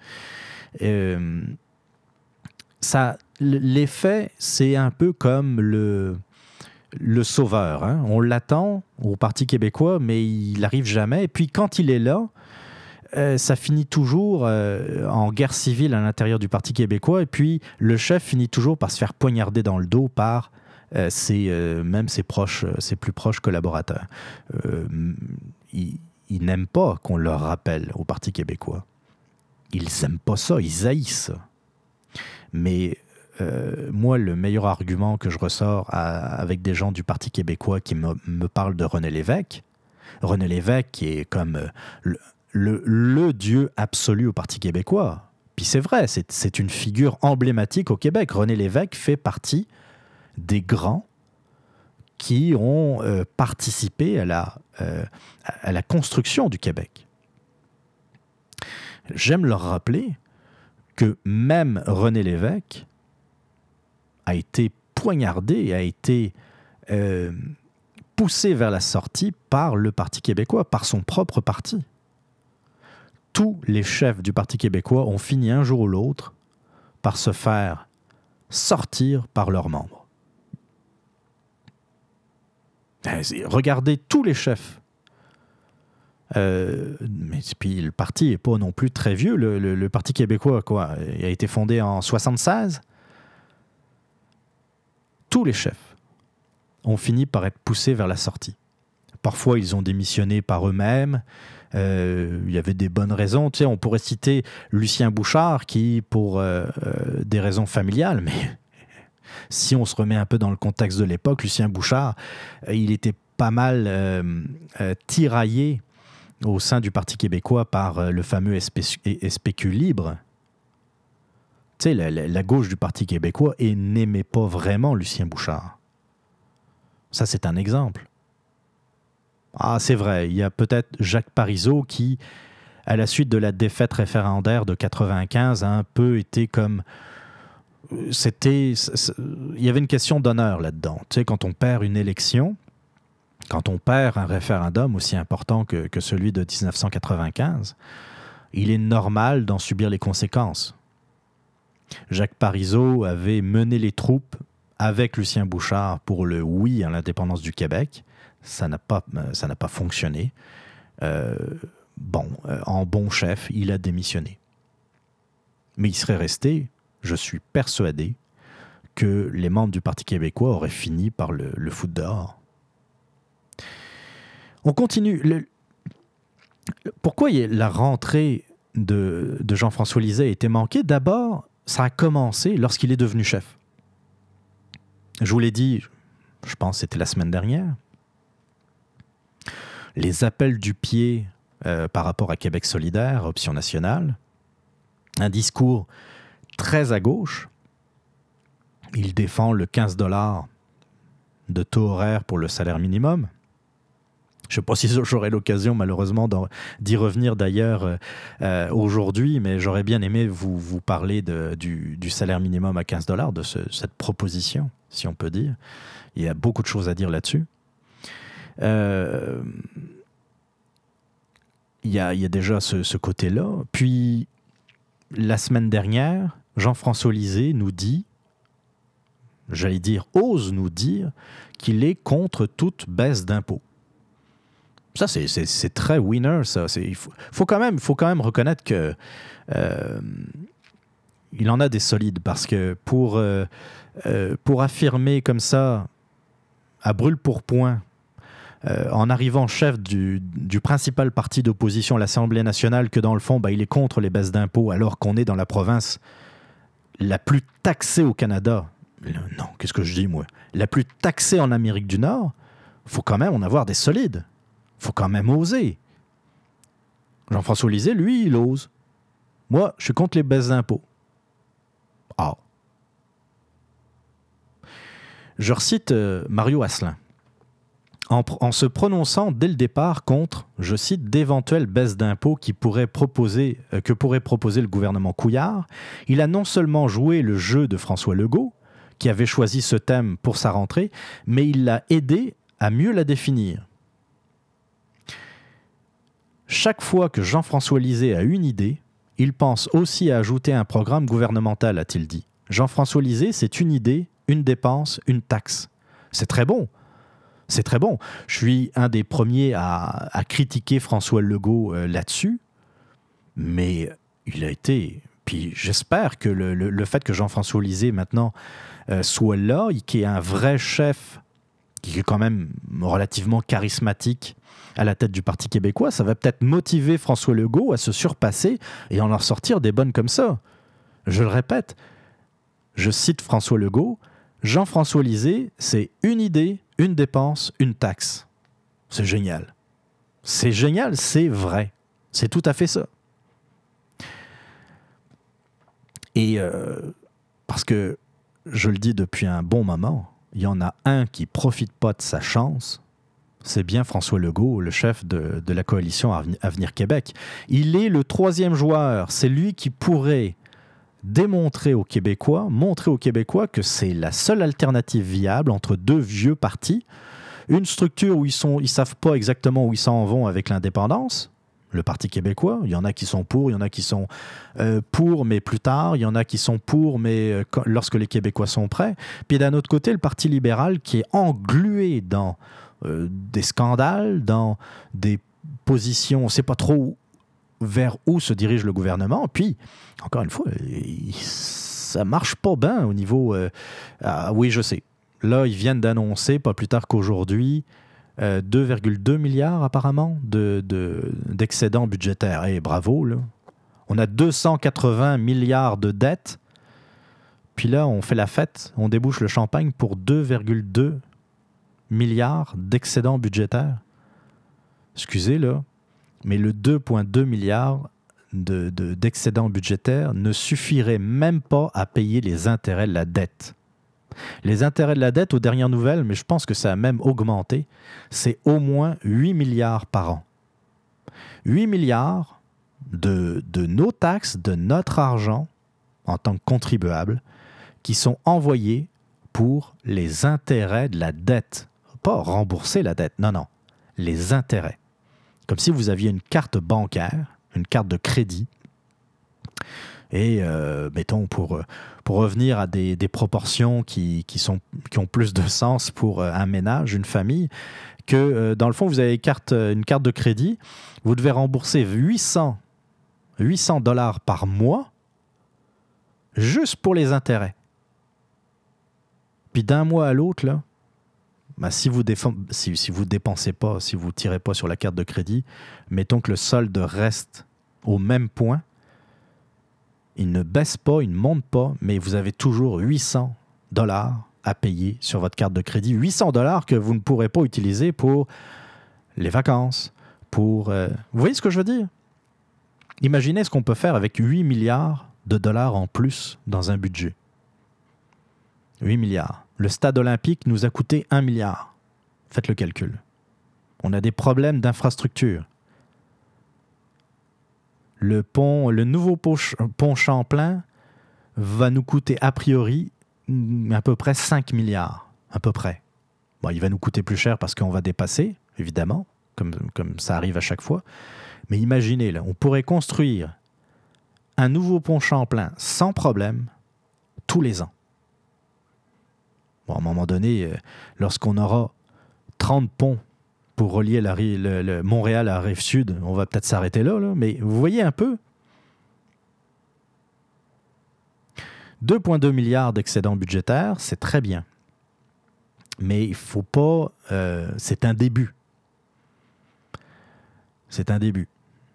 Euh, l'effet, c'est un peu comme le, le sauveur. Hein. On l'attend au Parti québécois, mais il n'arrive jamais. Et puis quand il est là, euh, ça finit toujours euh, en guerre civile à l'intérieur du Parti québécois, et puis le chef finit toujours par se faire poignarder dans le dos par euh, ses, même ses proches, ses plus proches collaborateurs. ils, n'aiment pas qu'on leur rappelle au Parti québécois. Ils n'aiment pas ça, ils haïssent. Mais moi, le meilleur argument que je ressors avec des gens du Parti québécois qui me, me parlent de René Lévesque, René Lévesque qui est comme le, le, Dieu absolu au Parti québécois. Puis c'est vrai, c'est une figure emblématique au Québec. René Lévesque fait partie des grands qui ont euh, participé à la, euh, à la construction du Québec. J'aime leur rappeler que même René Lévesque a été poignardé, a été euh, poussé vers la sortie par le Parti québécois, par son propre parti. Tous les chefs du Parti québécois ont fini un jour ou l'autre par se faire sortir par leurs membres. Ben, regardez tous les chefs. Euh, mais puis le parti n'est pas non plus très vieux. Le, Parti québécois, quoi, a été fondé en 76. Tous les chefs ont fini par être poussés vers la sortie. Parfois, ils ont démissionné par eux-mêmes. Euh, il y avait des bonnes raisons. On pourrait citer Lucien Bouchard qui, pour euh, des raisons familiales, mais (laughs) si on se remet un peu dans le contexte de l'époque, Lucien Bouchard, euh, il était pas mal euh, euh, tiraillé au sein du Parti québécois par le fameux SPQ libre. Tu sais, la, gauche du Parti québécois n'aimait pas vraiment Lucien Bouchard. Ça, c'est un exemple. Ah, c'est vrai, il y a peut-être Jacques Parizeau qui, à la suite de la défaite référendaire de 95, a un peu été comme c'était, il y avait une question d'honneur là-dedans. Tu sais, quand on perd une élection, quand on perd un référendum aussi important que, que celui de 1995, il est normal d'en subir les conséquences. Jacques Parizeau avait mené les troupes avec Lucien Bouchard pour le oui à l'indépendance du Québec. Ça n'a pas, ça n'a pas fonctionné. Euh, bon, euh, en bon chef, il a démissionné. Mais il serait resté je suis persuadé que les membres du Parti québécois auraient fini par le, le foutre dehors. On continue. pourquoi la rentrée de, Jean-François Lisée a été manquée? D'abord, ça a commencé lorsqu'il est devenu chef. Je vous l'ai dit, je pense que c'était la semaine dernière. Les appels du pied euh, par rapport à Québec solidaire, option nationale, un discours très à gauche. Il défend le 15 dollars de taux horaire pour le salaire minimum. Je ne sais pas si j'aurai l'occasion, malheureusement, d'y revenir d'ailleurs euh, euh, aujourd'hui, mais j'aurais bien aimé vous, parler du, salaire minimum à 15 dollars, de cette proposition, si on peut dire. Il y a beaucoup de choses à dire là-dessus. Euh, il, y a, il, y a, déjà ce, côté-là. Puis, la semaine dernière, Jean-François Lisée nous dit, j'allais dire, ose nous dire qu'il est contre toute baisse d'impôts. Ça, c'est très winner, ça. Il faut, quand même, faut quand même reconnaître que euh, il en a des solides parce que pour, euh, euh, pour affirmer comme ça, à brûle pour point, en arrivant chef du, principal parti d'opposition, l'Assemblée nationale, que dans le fond, bah, il est contre les baisses d'impôts alors qu'on est dans la province la plus taxée au Canada, non, qu'est-ce que je dis moi? La plus taxée en Amérique du Nord, faut quand même en avoir des solides. faut quand même oser. Jean-François Lisée, lui, il ose. Moi, je suis contre les baisses d'impôts. Ah. Je recite euh, Mario Asselin en, se prononçant dès le départ contre, je cite, d'éventuelles baisses d'impôts qui proposer, euh, que pourrait proposer le gouvernement Couillard, il a non seulement joué le jeu de François Legault, qui avait choisi ce thème pour sa rentrée, mais il l'a aidé à mieux la définir. Chaque fois que Jean-François Lisée a une idée, il pense aussi à ajouter un programme gouvernemental, a-t-il dit. Jean-François Lisée, c'est une idée, une dépense, une taxe. C'est très bon c'est très bon. Je suis un des premiers à, critiquer François Legault euh, là-dessus, mais il a été. Puis j'espère que le, fait que Jean-François Lisée maintenant euh, soit là, qui est un vrai chef, qui est quand même relativement charismatique à la tête du Parti québécois, ça va peut-être motiver François Legault à se surpasser et en leur sortir des bonnes comme ça. Je le répète, je cite François Legault, Jean-François Lisée, c'est une idée, une dépense, une taxe. C'est génial. C'est génial, c'est vrai. C'est tout à fait ça. Et euh, parce que, je le dis depuis un bon moment, il y en a un qui profite pas de sa chance, c'est bien François Legault, le chef de, de, la coalition Avenir Québec. Il est le troisième joueur. C'est lui qui pourrait démontrer aux Québécois, montrer aux Québécois que c'est la seule alternative viable entre deux vieux partis, une structure où ils ne ils savent pas exactement où ils s'en vont avec l'indépendance, le Parti québécois. Il y en a qui sont pour, il y en a qui sont euh, pour, mais plus tard. Il y en a qui sont pour, mais euh, lorsque les Québécois sont prêts. Puis d'un autre côté, le Parti libéral qui est englué dans euh, des scandales, dans des positions, on ne sait pas trop vers où se dirige le gouvernement. Puis, encore une fois, ça marche pas bien au niveau... Ah, oui, je sais. Là, ils viennent d'annoncer, pas plus tard qu'aujourd'hui, 2,2 euh, milliards apparemment d'excédents de, budgétaires. Et bravo, là. On a 280 milliards de dettes. Puis là, on fait la fête, on débouche le champagne pour 2,2 milliards d'excédents budgétaires. Excusez, là, mais le 2,2 milliards d'excédents budgétaires ne suffirait même pas à payer les intérêts de la dette. Les intérêts de la dette, aux dernières nouvelles, mais je pense que ça a même augmenté, c'est au moins 8 milliards par an. 8 milliards de, de nos taxes, de notre argent en tant que contribuable, qui sont envoyés pour les intérêts de la dette. Pas rembourser la dette, non, non, les intérêts. Comme si vous aviez une carte bancaire, une carte de crédit, et euh, mettons, pour, pour revenir à des, proportions qui, qui ont plus de sens pour euh, un ménage, une famille, que euh, dans le fond, vous avez une carte, une carte de crédit, vous devez rembourser 800, 800 dollars par mois juste pour les intérêts. Puis d'un mois à l'autre, là, bah, si vous ne dépensez pas, si vous tirez pas sur la carte de crédit, mettons que le solde reste au même point, il ne baisse pas, il ne monte pas, mais vous avez toujours 800 dollars à payer sur votre carte de crédit. 800 dollars que vous ne pourrez pas utiliser pour les vacances, pour... Euh, vous voyez ce que je veux dire? Imaginez ce qu'on peut faire avec 8 milliards de dollars en plus dans un budget. 8 milliards. Le stade olympique nous a coûté 1 milliard. Faites le calcul. On a des problèmes d'infrastructure le pont, le nouveau pont Champlain va nous coûter a priori à peu près 5 milliards, à peu près. Bon, il va nous coûter plus cher parce qu'on va dépasser, évidemment, comme, comme ça arrive à chaque fois. Mais imaginez, on pourrait construire un nouveau pont Champlain sans problème tous les ans. À un moment donné, euh, lorsqu'on aura 30 ponts pour relier le, Montréal à la rive sud. On va peut-être s'arrêter là, mais vous voyez un peu. 2,2 milliards d'excédents budgétaires, c'est très bien. Mais il ne faut pas... Euh, c'est un début. C'est un début.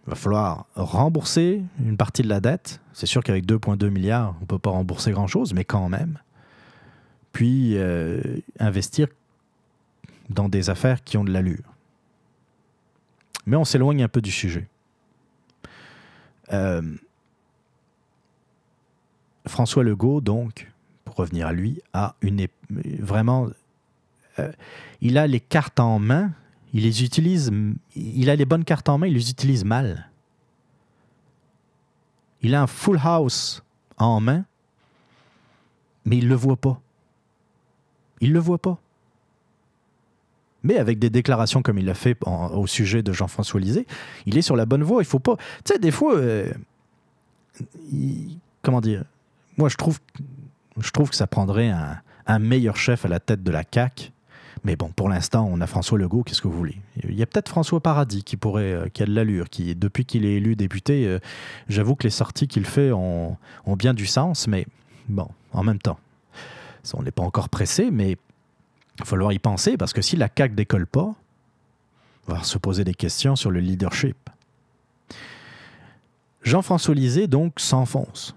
Il va falloir rembourser une partie de la dette. C'est sûr qu'avec 2,2 milliards, on ne peut pas rembourser grand-chose, mais quand même. Puis euh, investir dans des affaires qui ont de l'allure. Mais on s'éloigne un peu du sujet. Euh, François Legault, donc, pour revenir à lui, a une vraiment, euh, il a les cartes en main, il les utilise, il a les bonnes cartes en main, il les utilise mal. Il a un full house en main, mais il ne le voit pas. Il ne le voit pas. Mais avec des déclarations comme il l'a fait au sujet de Jean-François Lisée, il est sur la bonne voie. Il faut pas. Tu sais, des fois, euh, comment dire Moi, je trouve, je trouve que ça prendrait un, meilleur chef à la tête de la CAC. Mais bon, pour l'instant, on a François Legault. Qu'est-ce que vous voulez? Il y a peut-être François Paradis qui pourrait, euh, qui a de l'allure, qui depuis qu'il est élu député, euh, j'avoue que les sorties qu'il fait ont, ont bien du sens. Mais bon, en même temps, on n'est pas encore pressé, mais il va falloir y penser parce que si la CAQ décolle pas, on va se poser des questions sur le leadership. Jean-François Lisée, donc, s'enfonce.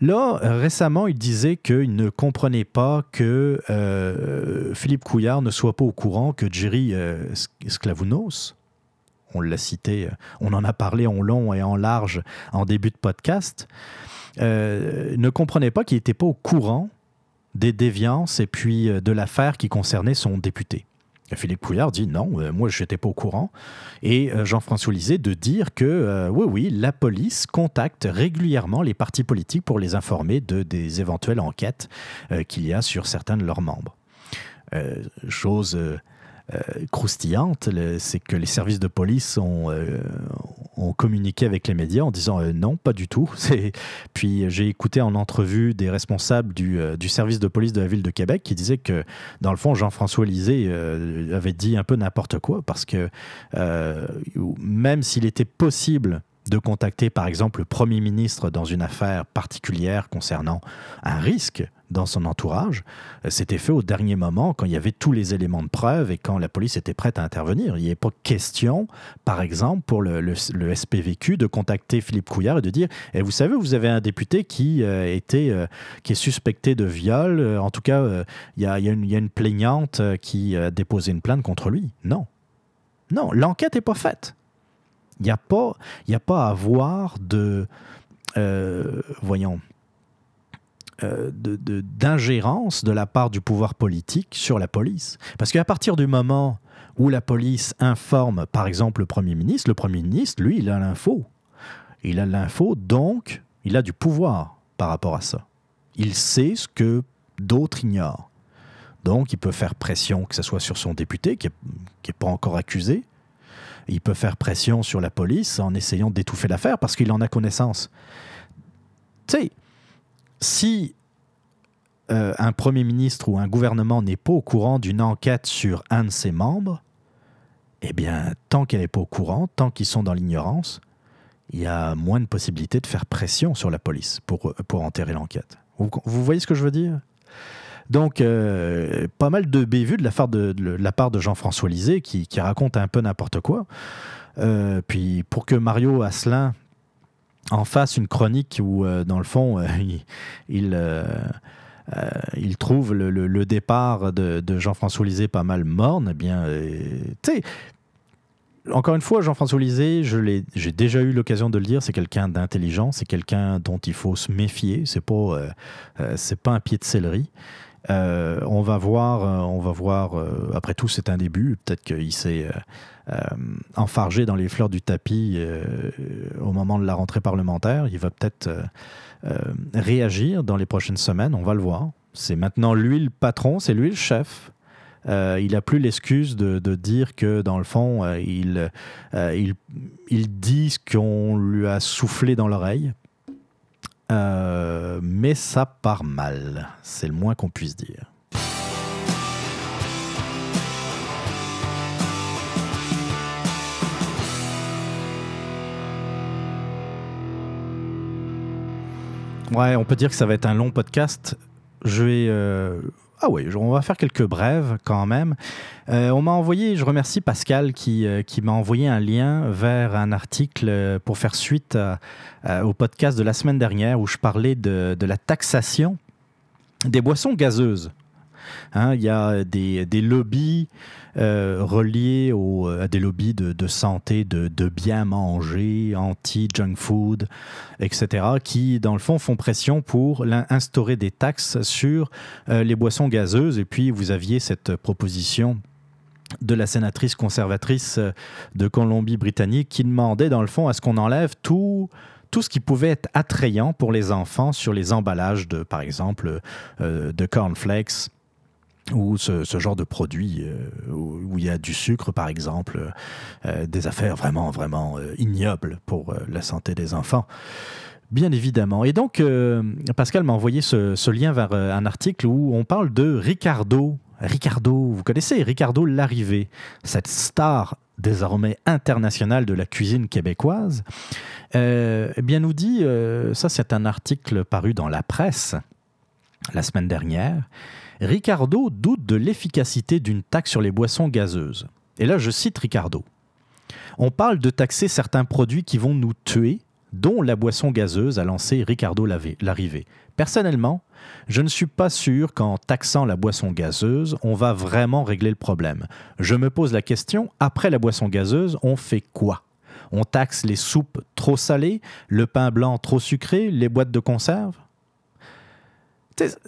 Là, récemment, il disait qu'il ne comprenait pas que euh, Philippe Couillard ne soit pas au courant que Jerry euh, Sklavounos, on l'a cité, on en a parlé en long et en large en début de podcast, ne comprenait pas qu'il n'était pas au courant des déviances et puis de l'affaire qui concernait son député. Philippe Couillard dit non, moi je n'étais pas au courant. Et Jean-François Lisée de dire que oui, oui, la police contacte régulièrement les partis politiques pour les informer de, des éventuelles enquêtes qu'il y a sur certains de leurs membres. chose euh, croustillante, c'est que les services de police ont, euh, communiqué avec les médias en disant euh, non, pas du tout. (laughs) Puis j'ai écouté en entrevue des responsables du, du, service de police de la ville de Québec qui disaient que, dans le fond, Jean-François Lisée avait dit un peu n'importe quoi parce que même s'il était possible de contacter par exemple le Premier ministre dans une affaire particulière concernant un risque dans son entourage, euh, c'était fait au dernier moment quand il y avait tous les éléments de preuve et quand la police était prête à intervenir. Il n'y avait pas question, par exemple, pour le, SPVQ de contacter Philippe Couillard et de dire eh, Vous savez, vous avez un député qui, euh, était, euh, qui est suspecté de viol. en tout cas, il y, y, a une plaignante qui a déposé une plainte contre lui. Non. Non, l'enquête n'est pas faite. Il n'y a, pas, a pas à avoir de. Euh, voyons. Euh, d'ingérence de, la part du pouvoir politique sur la police. Parce qu'à partir du moment où la police informe, par exemple, le Premier ministre, le Premier ministre, lui, il a l'info. Il a l'info, donc il a du pouvoir par rapport à ça. Il sait ce que d'autres ignorent. Donc, il peut faire pression, que ce soit sur son député, qui n'est pas encore accusé, il peut faire pression sur la police en essayant d'étouffer l'affaire parce qu'il en a connaissance. Tu sais, si euh, un premier ministre ou un gouvernement n'est pas au courant d'une enquête sur un de ses membres, eh bien, tant qu'elle n'est pas au courant, tant qu'ils sont dans l'ignorance, il y a moins de possibilités de faire pression sur la police pour, pour enterrer l'enquête. vous voyez ce que je veux dire? Donc, euh, pas mal de bévues de la, part de, Jean-François Lisée qui, raconte un peu n'importe quoi. Euh, puis, pour que Mario Asselin en fasse une chronique où, euh, dans le fond, (laughs) il, il, trouve le, départ de, Jean-François Lisée pas mal morne, eh bien, tu sais, encore une fois, Jean-François Lisée, j'ai déjà eu l'occasion de le dire, c'est quelqu'un d'intelligent, c'est quelqu'un dont il faut se méfier, c'est pas, c'est pas un pied de céleri. Euh, on va voir, euh, on va voir. Euh, après tout, c'est un début. Peut-être qu'il s'est enfargé dans les fleurs du tapis au moment de la rentrée parlementaire. Il va peut-être réagir dans les prochaines semaines. On va le voir. C'est maintenant lui le patron, c'est lui le chef. il n'a plus l'excuse de, dire que, dans le fond, il, dit ce qu'on lui a soufflé dans l'oreille. Euh, mais ça part mal, c'est le moins qu'on puisse dire. Ouais, on peut dire que ça va être un long podcast. Je vais euh, ah oui, on va faire quelques brèves quand même. Euh, on m'a envoyé, je remercie Pascal qui, euh, qui m'a envoyé un lien vers un article euh, pour faire suite au podcast de la semaine dernière où je parlais de, de la taxation des boissons gazeuses. Hein, il y a des, des lobbies euh, reliés au, à des lobbies de, santé, de, de, bien manger, anti-junk food, etc., qui, dans le fond, font pression pour instaurer des taxes sur euh, les boissons gazeuses. Et puis, vous aviez cette proposition de la sénatrice conservatrice euh, de Colombie-Britannique qui demandait, dans le fond, à ce qu'on enlève tout tout ce qui pouvait être attrayant pour les enfants sur les emballages de, par exemple, de cornflakes ou ce, genre de produit euh, où, il y a du sucre, par exemple, euh, des affaires vraiment, vraiment euh, ignobles pour la santé des enfants. Bien évidemment. Et donc, Pascal m'a envoyé ce, lien vers un article où on parle de Ricardo. Ricardo, vous connaissez Ricardo Larrivée, cette star désormais internationale de la cuisine québécoise. eh bien, nous dit, ça c'est un article paru dans la presse la semaine dernière, Ricardo doute de l'efficacité d'une taxe sur les boissons gazeuses. Et là, je cite Ricardo. On parle de taxer certains produits qui vont nous tuer, dont la boisson gazeuse, a lancé Ricardo Larrivé. Personnellement, je ne suis pas sûr qu'en taxant la boisson gazeuse, on va vraiment régler le problème. Je me pose la question, après la boisson gazeuse, on fait quoi? On taxe les soupes trop salées, le pain blanc trop sucré, les boîtes de conserve?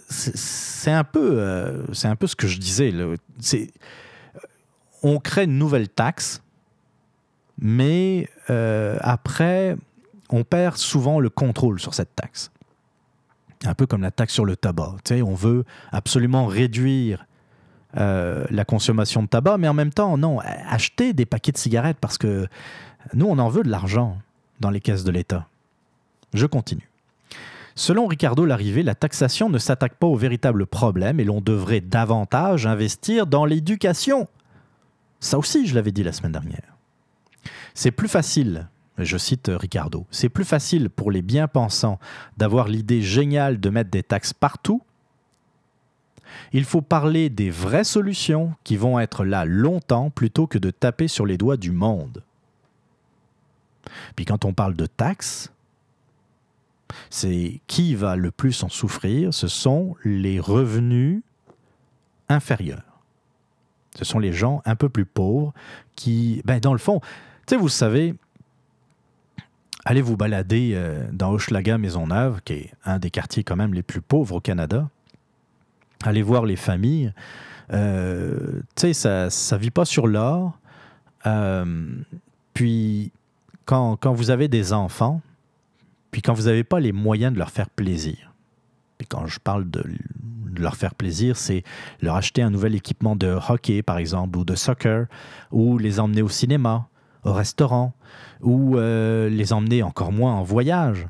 C'est un, peu, euh, un peu ce que je disais. On crée une nouvelle taxe, mais euh, après, on perd souvent le contrôle sur cette taxe. Un peu comme la taxe sur le tabac. on veut absolument réduire euh, la consommation de tabac, mais en même temps, non, acheter des paquets de cigarettes parce que nous, on en veut de l'argent dans les caisses de l'État. Je continue. Selon Ricardo Larrivé, la taxation ne s'attaque pas au véritable problème et l'on devrait davantage investir dans l'éducation. Ça aussi, je l'avais dit la semaine dernière. C'est plus facile, je cite Ricardo, c'est plus facile pour les bien-pensants d'avoir l'idée géniale de mettre des taxes partout il faut parler des vraies solutions qui vont être là longtemps plutôt que de taper sur les doigts du monde. Puis quand on parle de taxes, c'est qui va le plus en souffrir, ce sont les revenus inférieurs. Ce sont les gens un peu plus pauvres qui, ben dans le fond, tu sais, vous savez, allez vous balader euh, dans Hochelaga Maisonneuve, qui est un des quartiers quand même les plus pauvres au Canada aller voir les familles. Euh, tu sais, ça ne vit pas sur l'or. Euh, puis, quand, quand, vous avez des enfants, puis quand vous n'avez pas les moyens de leur faire plaisir, puis quand je parle de, leur faire plaisir, c'est leur acheter un nouvel équipement de hockey, par exemple, ou de soccer, ou les emmener au cinéma, au restaurant, ou euh, les emmener encore moins en voyage.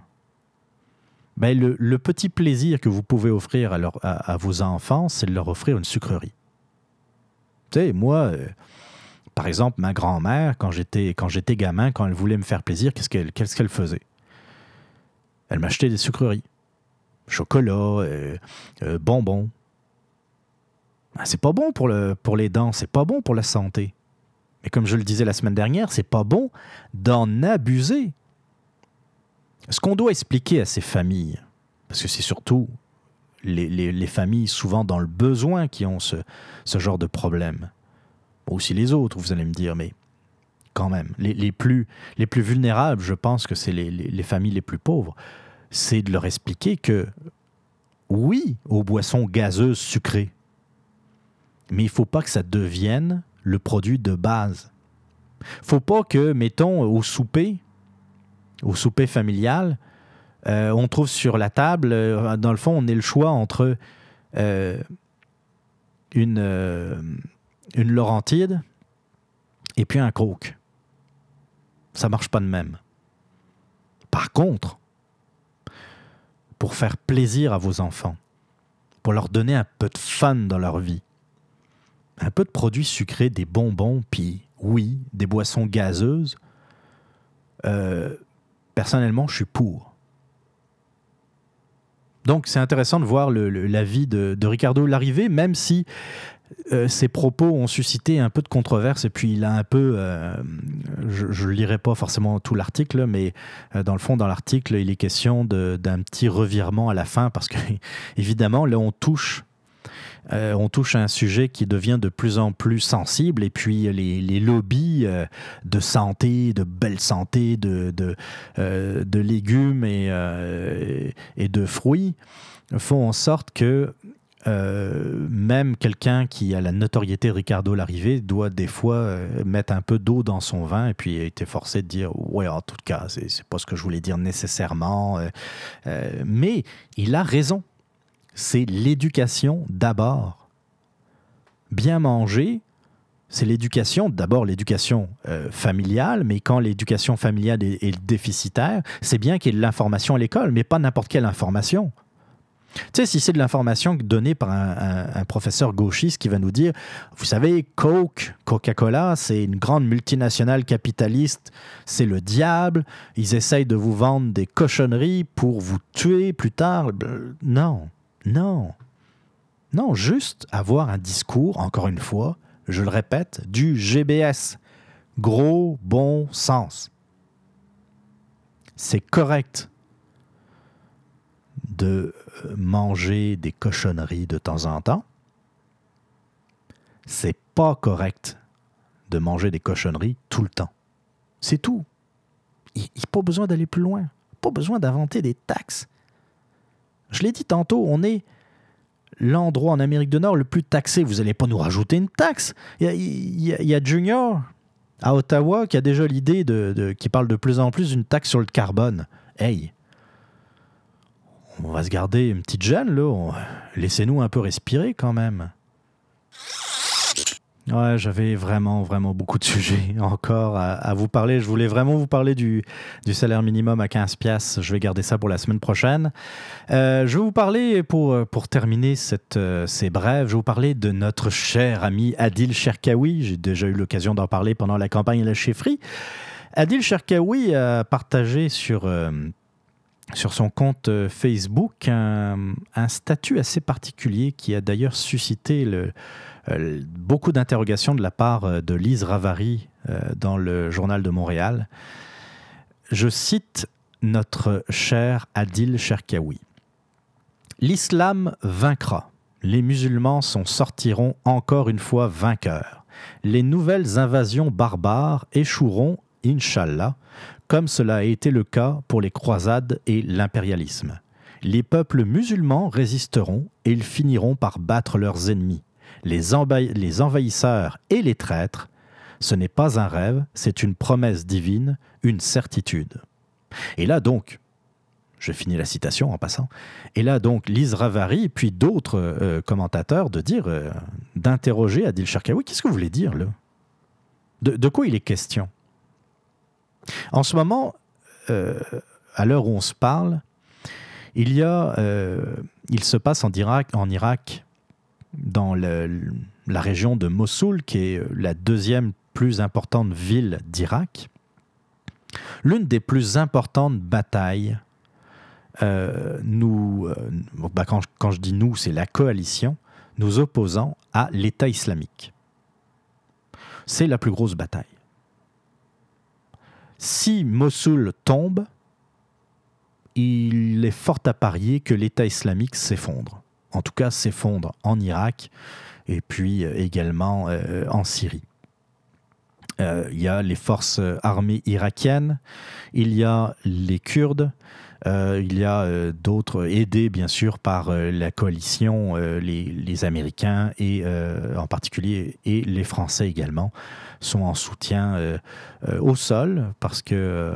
Ben, le, petit plaisir que vous pouvez offrir à, vos enfants, c'est de leur offrir une sucrerie. Tu sais, moi, euh, par exemple, ma grand-mère, quand j'étais, gamin, quand elle voulait me faire plaisir, qu'est-ce qu'elle, qu'est-ce qu'elle faisait? Elle m'achetait des sucreries. Chocolat, euh, euh, bonbons. Ben, c'est pas bon pour, le, pour les dents, c'est pas bon pour la santé. Mais comme je le disais la semaine dernière, c'est pas bon d'en abuser. Ce qu'on doit expliquer à ces familles, parce que c'est surtout les, familles souvent dans le besoin qui ont ce, genre de problème, aussi les autres, vous allez me dire, mais quand même, les, plus, les plus vulnérables, je pense que c'est les, familles les plus pauvres, c'est de leur expliquer que oui aux boissons gazeuses sucrées, mais il ne faut pas que ça devienne le produit de base. faut pas que, mettons, au souper, au souper familial, euh, on trouve sur la table, euh, dans le fond, on est le choix entre euh, une, une Laurentide et puis un croque. Ça marche pas de même. Par contre, pour faire plaisir à vos enfants, pour leur donner un peu de fun dans leur vie, un peu de produits sucrés, des bonbons, puis oui, des boissons gazeuses, personnellement, je suis pour. Donc, c'est intéressant de voir l'avis de, de, Ricardo Larrivé, même si euh, ses propos ont suscité un peu de controverse et puis il a un peu, euh, je ne lirai pas forcément tout l'article, mais euh, dans le fond, dans l'article, il est question d'un petit revirement à la fin parce que, (laughs) évidemment, là, on touche euh, on touche à un sujet qui devient de plus en plus sensible et puis les, lobbies euh, de santé, de belle santé, de, de, euh, légumes et, et, de fruits font en sorte que même quelqu'un qui a la notoriété Ricardo Larrivé doit des fois mettre un peu d'eau dans son vin et puis été forcé de dire ouais en tout cas c'est pas ce que je voulais dire nécessairement mais il a raison c'est l'éducation d'abord. Bien manger, c'est l'éducation, d'abord l'éducation euh, familiale, mais quand l'éducation familiale est, déficitaire, c'est bien qu'il y ait de l'information à l'école, mais pas n'importe quelle information. Tu sais, si c'est de l'information donnée par un, professeur gauchiste qui va nous dire, vous savez, Coke, Coca-Cola, c'est une grande multinationale capitaliste, c'est le diable, ils essayent de vous vendre des cochonneries pour vous tuer plus tard. Non. Non. Non, juste avoir un discours, encore une fois, je le répète, du GBS. Gros bon sens. C'est correct de euh, manger des cochonneries de temps en temps. C'est pas correct de manger des cochonneries tout le temps. C'est tout. Il n'y a pas besoin d'aller plus loin. Pas besoin d'inventer des taxes. Je l'ai dit tantôt, on est l'endroit en Amérique du Nord le plus taxé. Vous n'allez pas nous rajouter une taxe. Il y a, Junior à Ottawa qui a déjà l'idée de, qui parle de plus en plus d'une taxe sur le carbone. Hey, on va se garder une petite gêne. Laissez-nous un peu respirer quand même. Ouais, j'avais vraiment, vraiment beaucoup de sujets (laughs) encore à, vous parler. Je voulais vraiment vous parler du, salaire minimum à 15 piastres. Je vais garder ça pour la semaine prochaine. Euh, je vais vous parler, pour, pour terminer cette, euh, ces brèves, je vais vous parler de notre cher ami Adil Cherkaoui. J'ai déjà eu l'occasion d'en parler pendant la campagne de la chefferie. Adil Cherkaoui a partagé sur... Euh, sur son compte Facebook un, statut assez particulier qui a d'ailleurs suscité euh, beaucoup d'interrogations de la part euh, de Lise Ravary euh, dans le Journal de Montréal. Je cite notre cher Adil Cherkaoui. L'islam vaincra. Les musulmans s'en sortiront encore une fois vainqueurs. Les nouvelles invasions barbares échoueront, inshallah, comme cela a été le cas pour les croisades et l'impérialisme. Les peuples musulmans résisteront et ils finiront par battre leurs ennemis les, envahisseurs et les traîtres, ce n'est pas un rêve, c'est une promesse divine, une certitude. Et là donc, je finis la citation en passant, et là donc Lise Ravary, puis d'autres euh, commentateurs, de dire, euh, d'interroger Adil Sharkawi, qu'est-ce que vous voulez dire de, quoi il est question? En ce moment, euh, à l'heure où on se parle, il y a, il se passe en Irak, en Irak dans la région de Mossoul, qui est la deuxième plus importante ville d'Irak, l'une des plus importantes batailles, euh, nous, euh, bah, quand, je dis nous, c'est la coalition, nous opposant à l'État islamique. C'est la plus grosse bataille. Si Mossoul tombe, il est fort à parier que l'État islamique s'effondre en tout cas s'effondre en Irak et puis euh, également euh, en Syrie. Euh, il y a les forces armées irakiennes, il y a les Kurdes, il y a d'autres aidés bien sûr par la coalition, les, Américains et en particulier et les Français également sont en soutien au sol parce que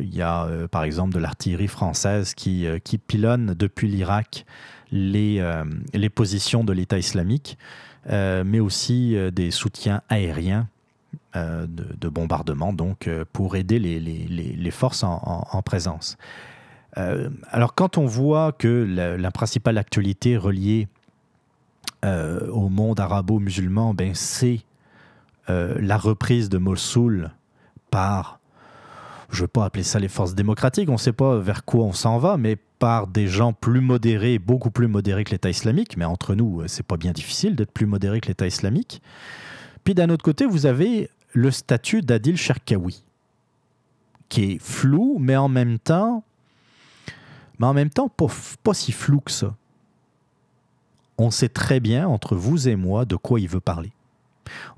il y a par exemple de l'artillerie française qui, qui pilonne depuis l'Irak les, euh, les positions de l'État islamique, euh, mais aussi euh, des soutiens aériens de, bombardement, donc pour aider les, les, les forces en, présence. alors quand on voit que la, principale actualité reliée au monde arabo-musulman, ben, c'est la reprise de Mossoul par je ne veux pas appeler ça les forces démocratiques, on ne sait pas vers quoi on s'en va, mais par des gens plus modérés, beaucoup plus modérés que l'État islamique, mais entre nous, euh, c'est pas bien difficile d'être plus modéré que l'État islamique. Puis d'un autre côté, vous avez le statut d'Adil Sharkawi, qui est flou, mais en même temps, mais en même temps pas, pas si flou que ça. On sait très bien entre vous et moi de quoi il veut parler.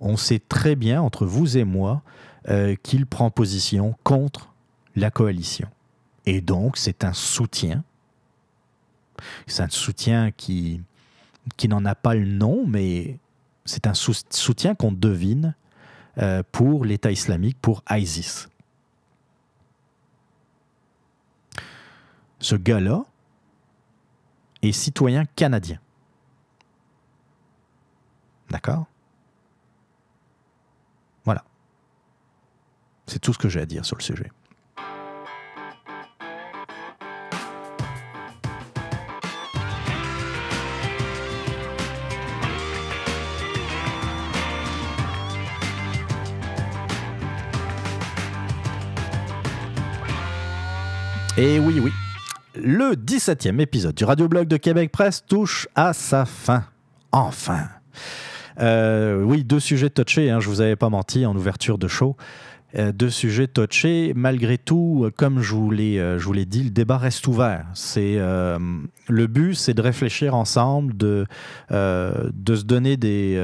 On sait très bien entre vous et moi euh, qu'il prend position contre la coalition. Et donc, c'est un soutien. C'est un soutien qui, n'en a pas le nom, mais c'est un soutien qu'on devine euh, pour l'État islamique, pour ISIS. Ce gars-là est citoyen canadien. D'accord? C'est tout ce que j'ai à dire sur le sujet. Et oui, oui, le 17e épisode du Radioblog de Québec Presse touche à sa fin. Enfin. Euh, oui, deux sujets touchés, hein, je vous avais pas menti en ouverture de show. Euh, deux sujets touchés. Malgré tout, comme je vous l'ai, je vous l'ai dit, le débat reste ouvert. C'est, le but, c'est de réfléchir ensemble, de, de se donner des,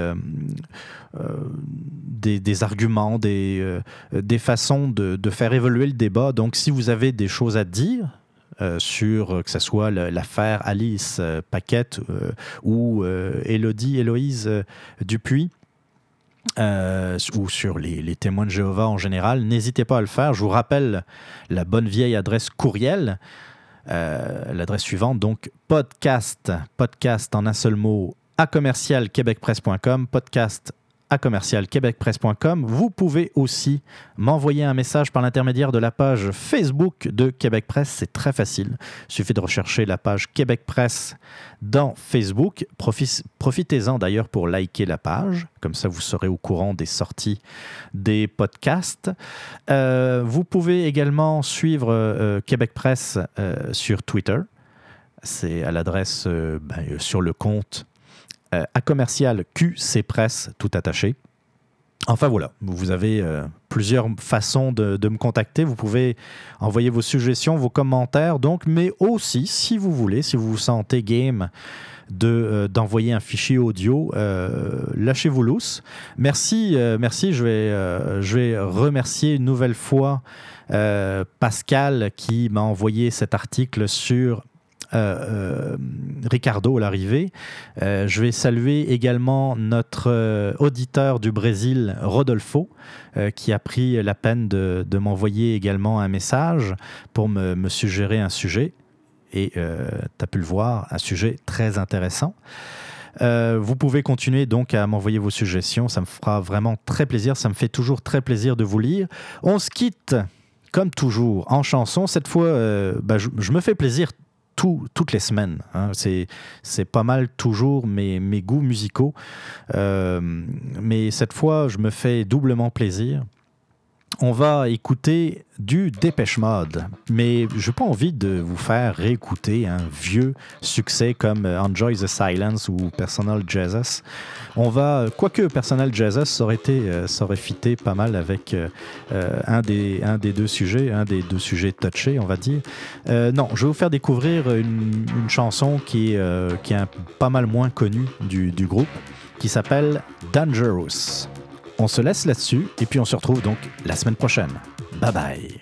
arguments, des, façons de, de, faire évoluer le débat. Donc, si vous avez des choses à dire, euh, sur euh, que ce soit l'affaire Alice euh, Paquette ou Elodie Héloïse Dupuis. Ou sur les, témoins de Jéhovah en général, n'hésitez pas à le faire. Je vous rappelle la bonne vieille adresse courriel, l'adresse suivante, donc podcast, podcast en un seul mot, à commercial québecpresse.com, podcast à commercialquebecpresse.com. Vous pouvez aussi m'envoyer un message par l'intermédiaire de la page Facebook de Québec Presse. C'est très facile. Il suffit de rechercher la page Québec Presse dans Facebook. Profitez-en d'ailleurs pour liker la page. Comme ça, vous serez au courant des sorties des podcasts. Euh, vous pouvez également suivre euh, Québec Presse euh, sur Twitter. C'est à l'adresse ben, sur le compte euh, à commercial QC Presse, tout attaché. Enfin voilà, vous avez euh, plusieurs façons de, me contacter. Vous pouvez envoyer vos suggestions, vos commentaires, donc, mais aussi, si vous voulez, si vous vous sentez game de, euh, d'envoyer un fichier audio, lâchez-vous lousse. Merci, merci. Je vais, je vais remercier une nouvelle fois Pascal qui m'a envoyé cet article sur euh, euh, Ricardo à l'arrivée. Euh, je vais saluer également notre auditeur du Brésil, Rodolfo, qui a pris la peine de, m'envoyer également un message pour me, suggérer un sujet. Et tu as pu le voir, un sujet très intéressant. vous pouvez continuer donc à m'envoyer vos suggestions. Ça me fera vraiment très plaisir. Ça me fait toujours très plaisir de vous lire. On se quitte, comme toujours, en chanson. Cette fois, bah, je, me fais plaisir toutes les semaines. Hein. C'est pas mal toujours mes, mes goûts musicaux. Euh, mais cette fois, je me fais doublement plaisir. On va écouter du Dépêche Mode. Mais je n'ai pas envie de vous faire réécouter un vieux succès comme Enjoy the Silence ou Personal Jesus. On va, quoique Personal Jesus aurait été, euh, aurait fité pas mal avec euh, euh, un, des, un des deux sujets, un des deux sujets touchés, on va dire. non, je vais vous faire découvrir une, chanson qui, qui est pas mal moins connue du, du groupe, qui s'appelle Dangerous. On se laisse là-dessus et puis on se retrouve donc la semaine prochaine. Bye bye.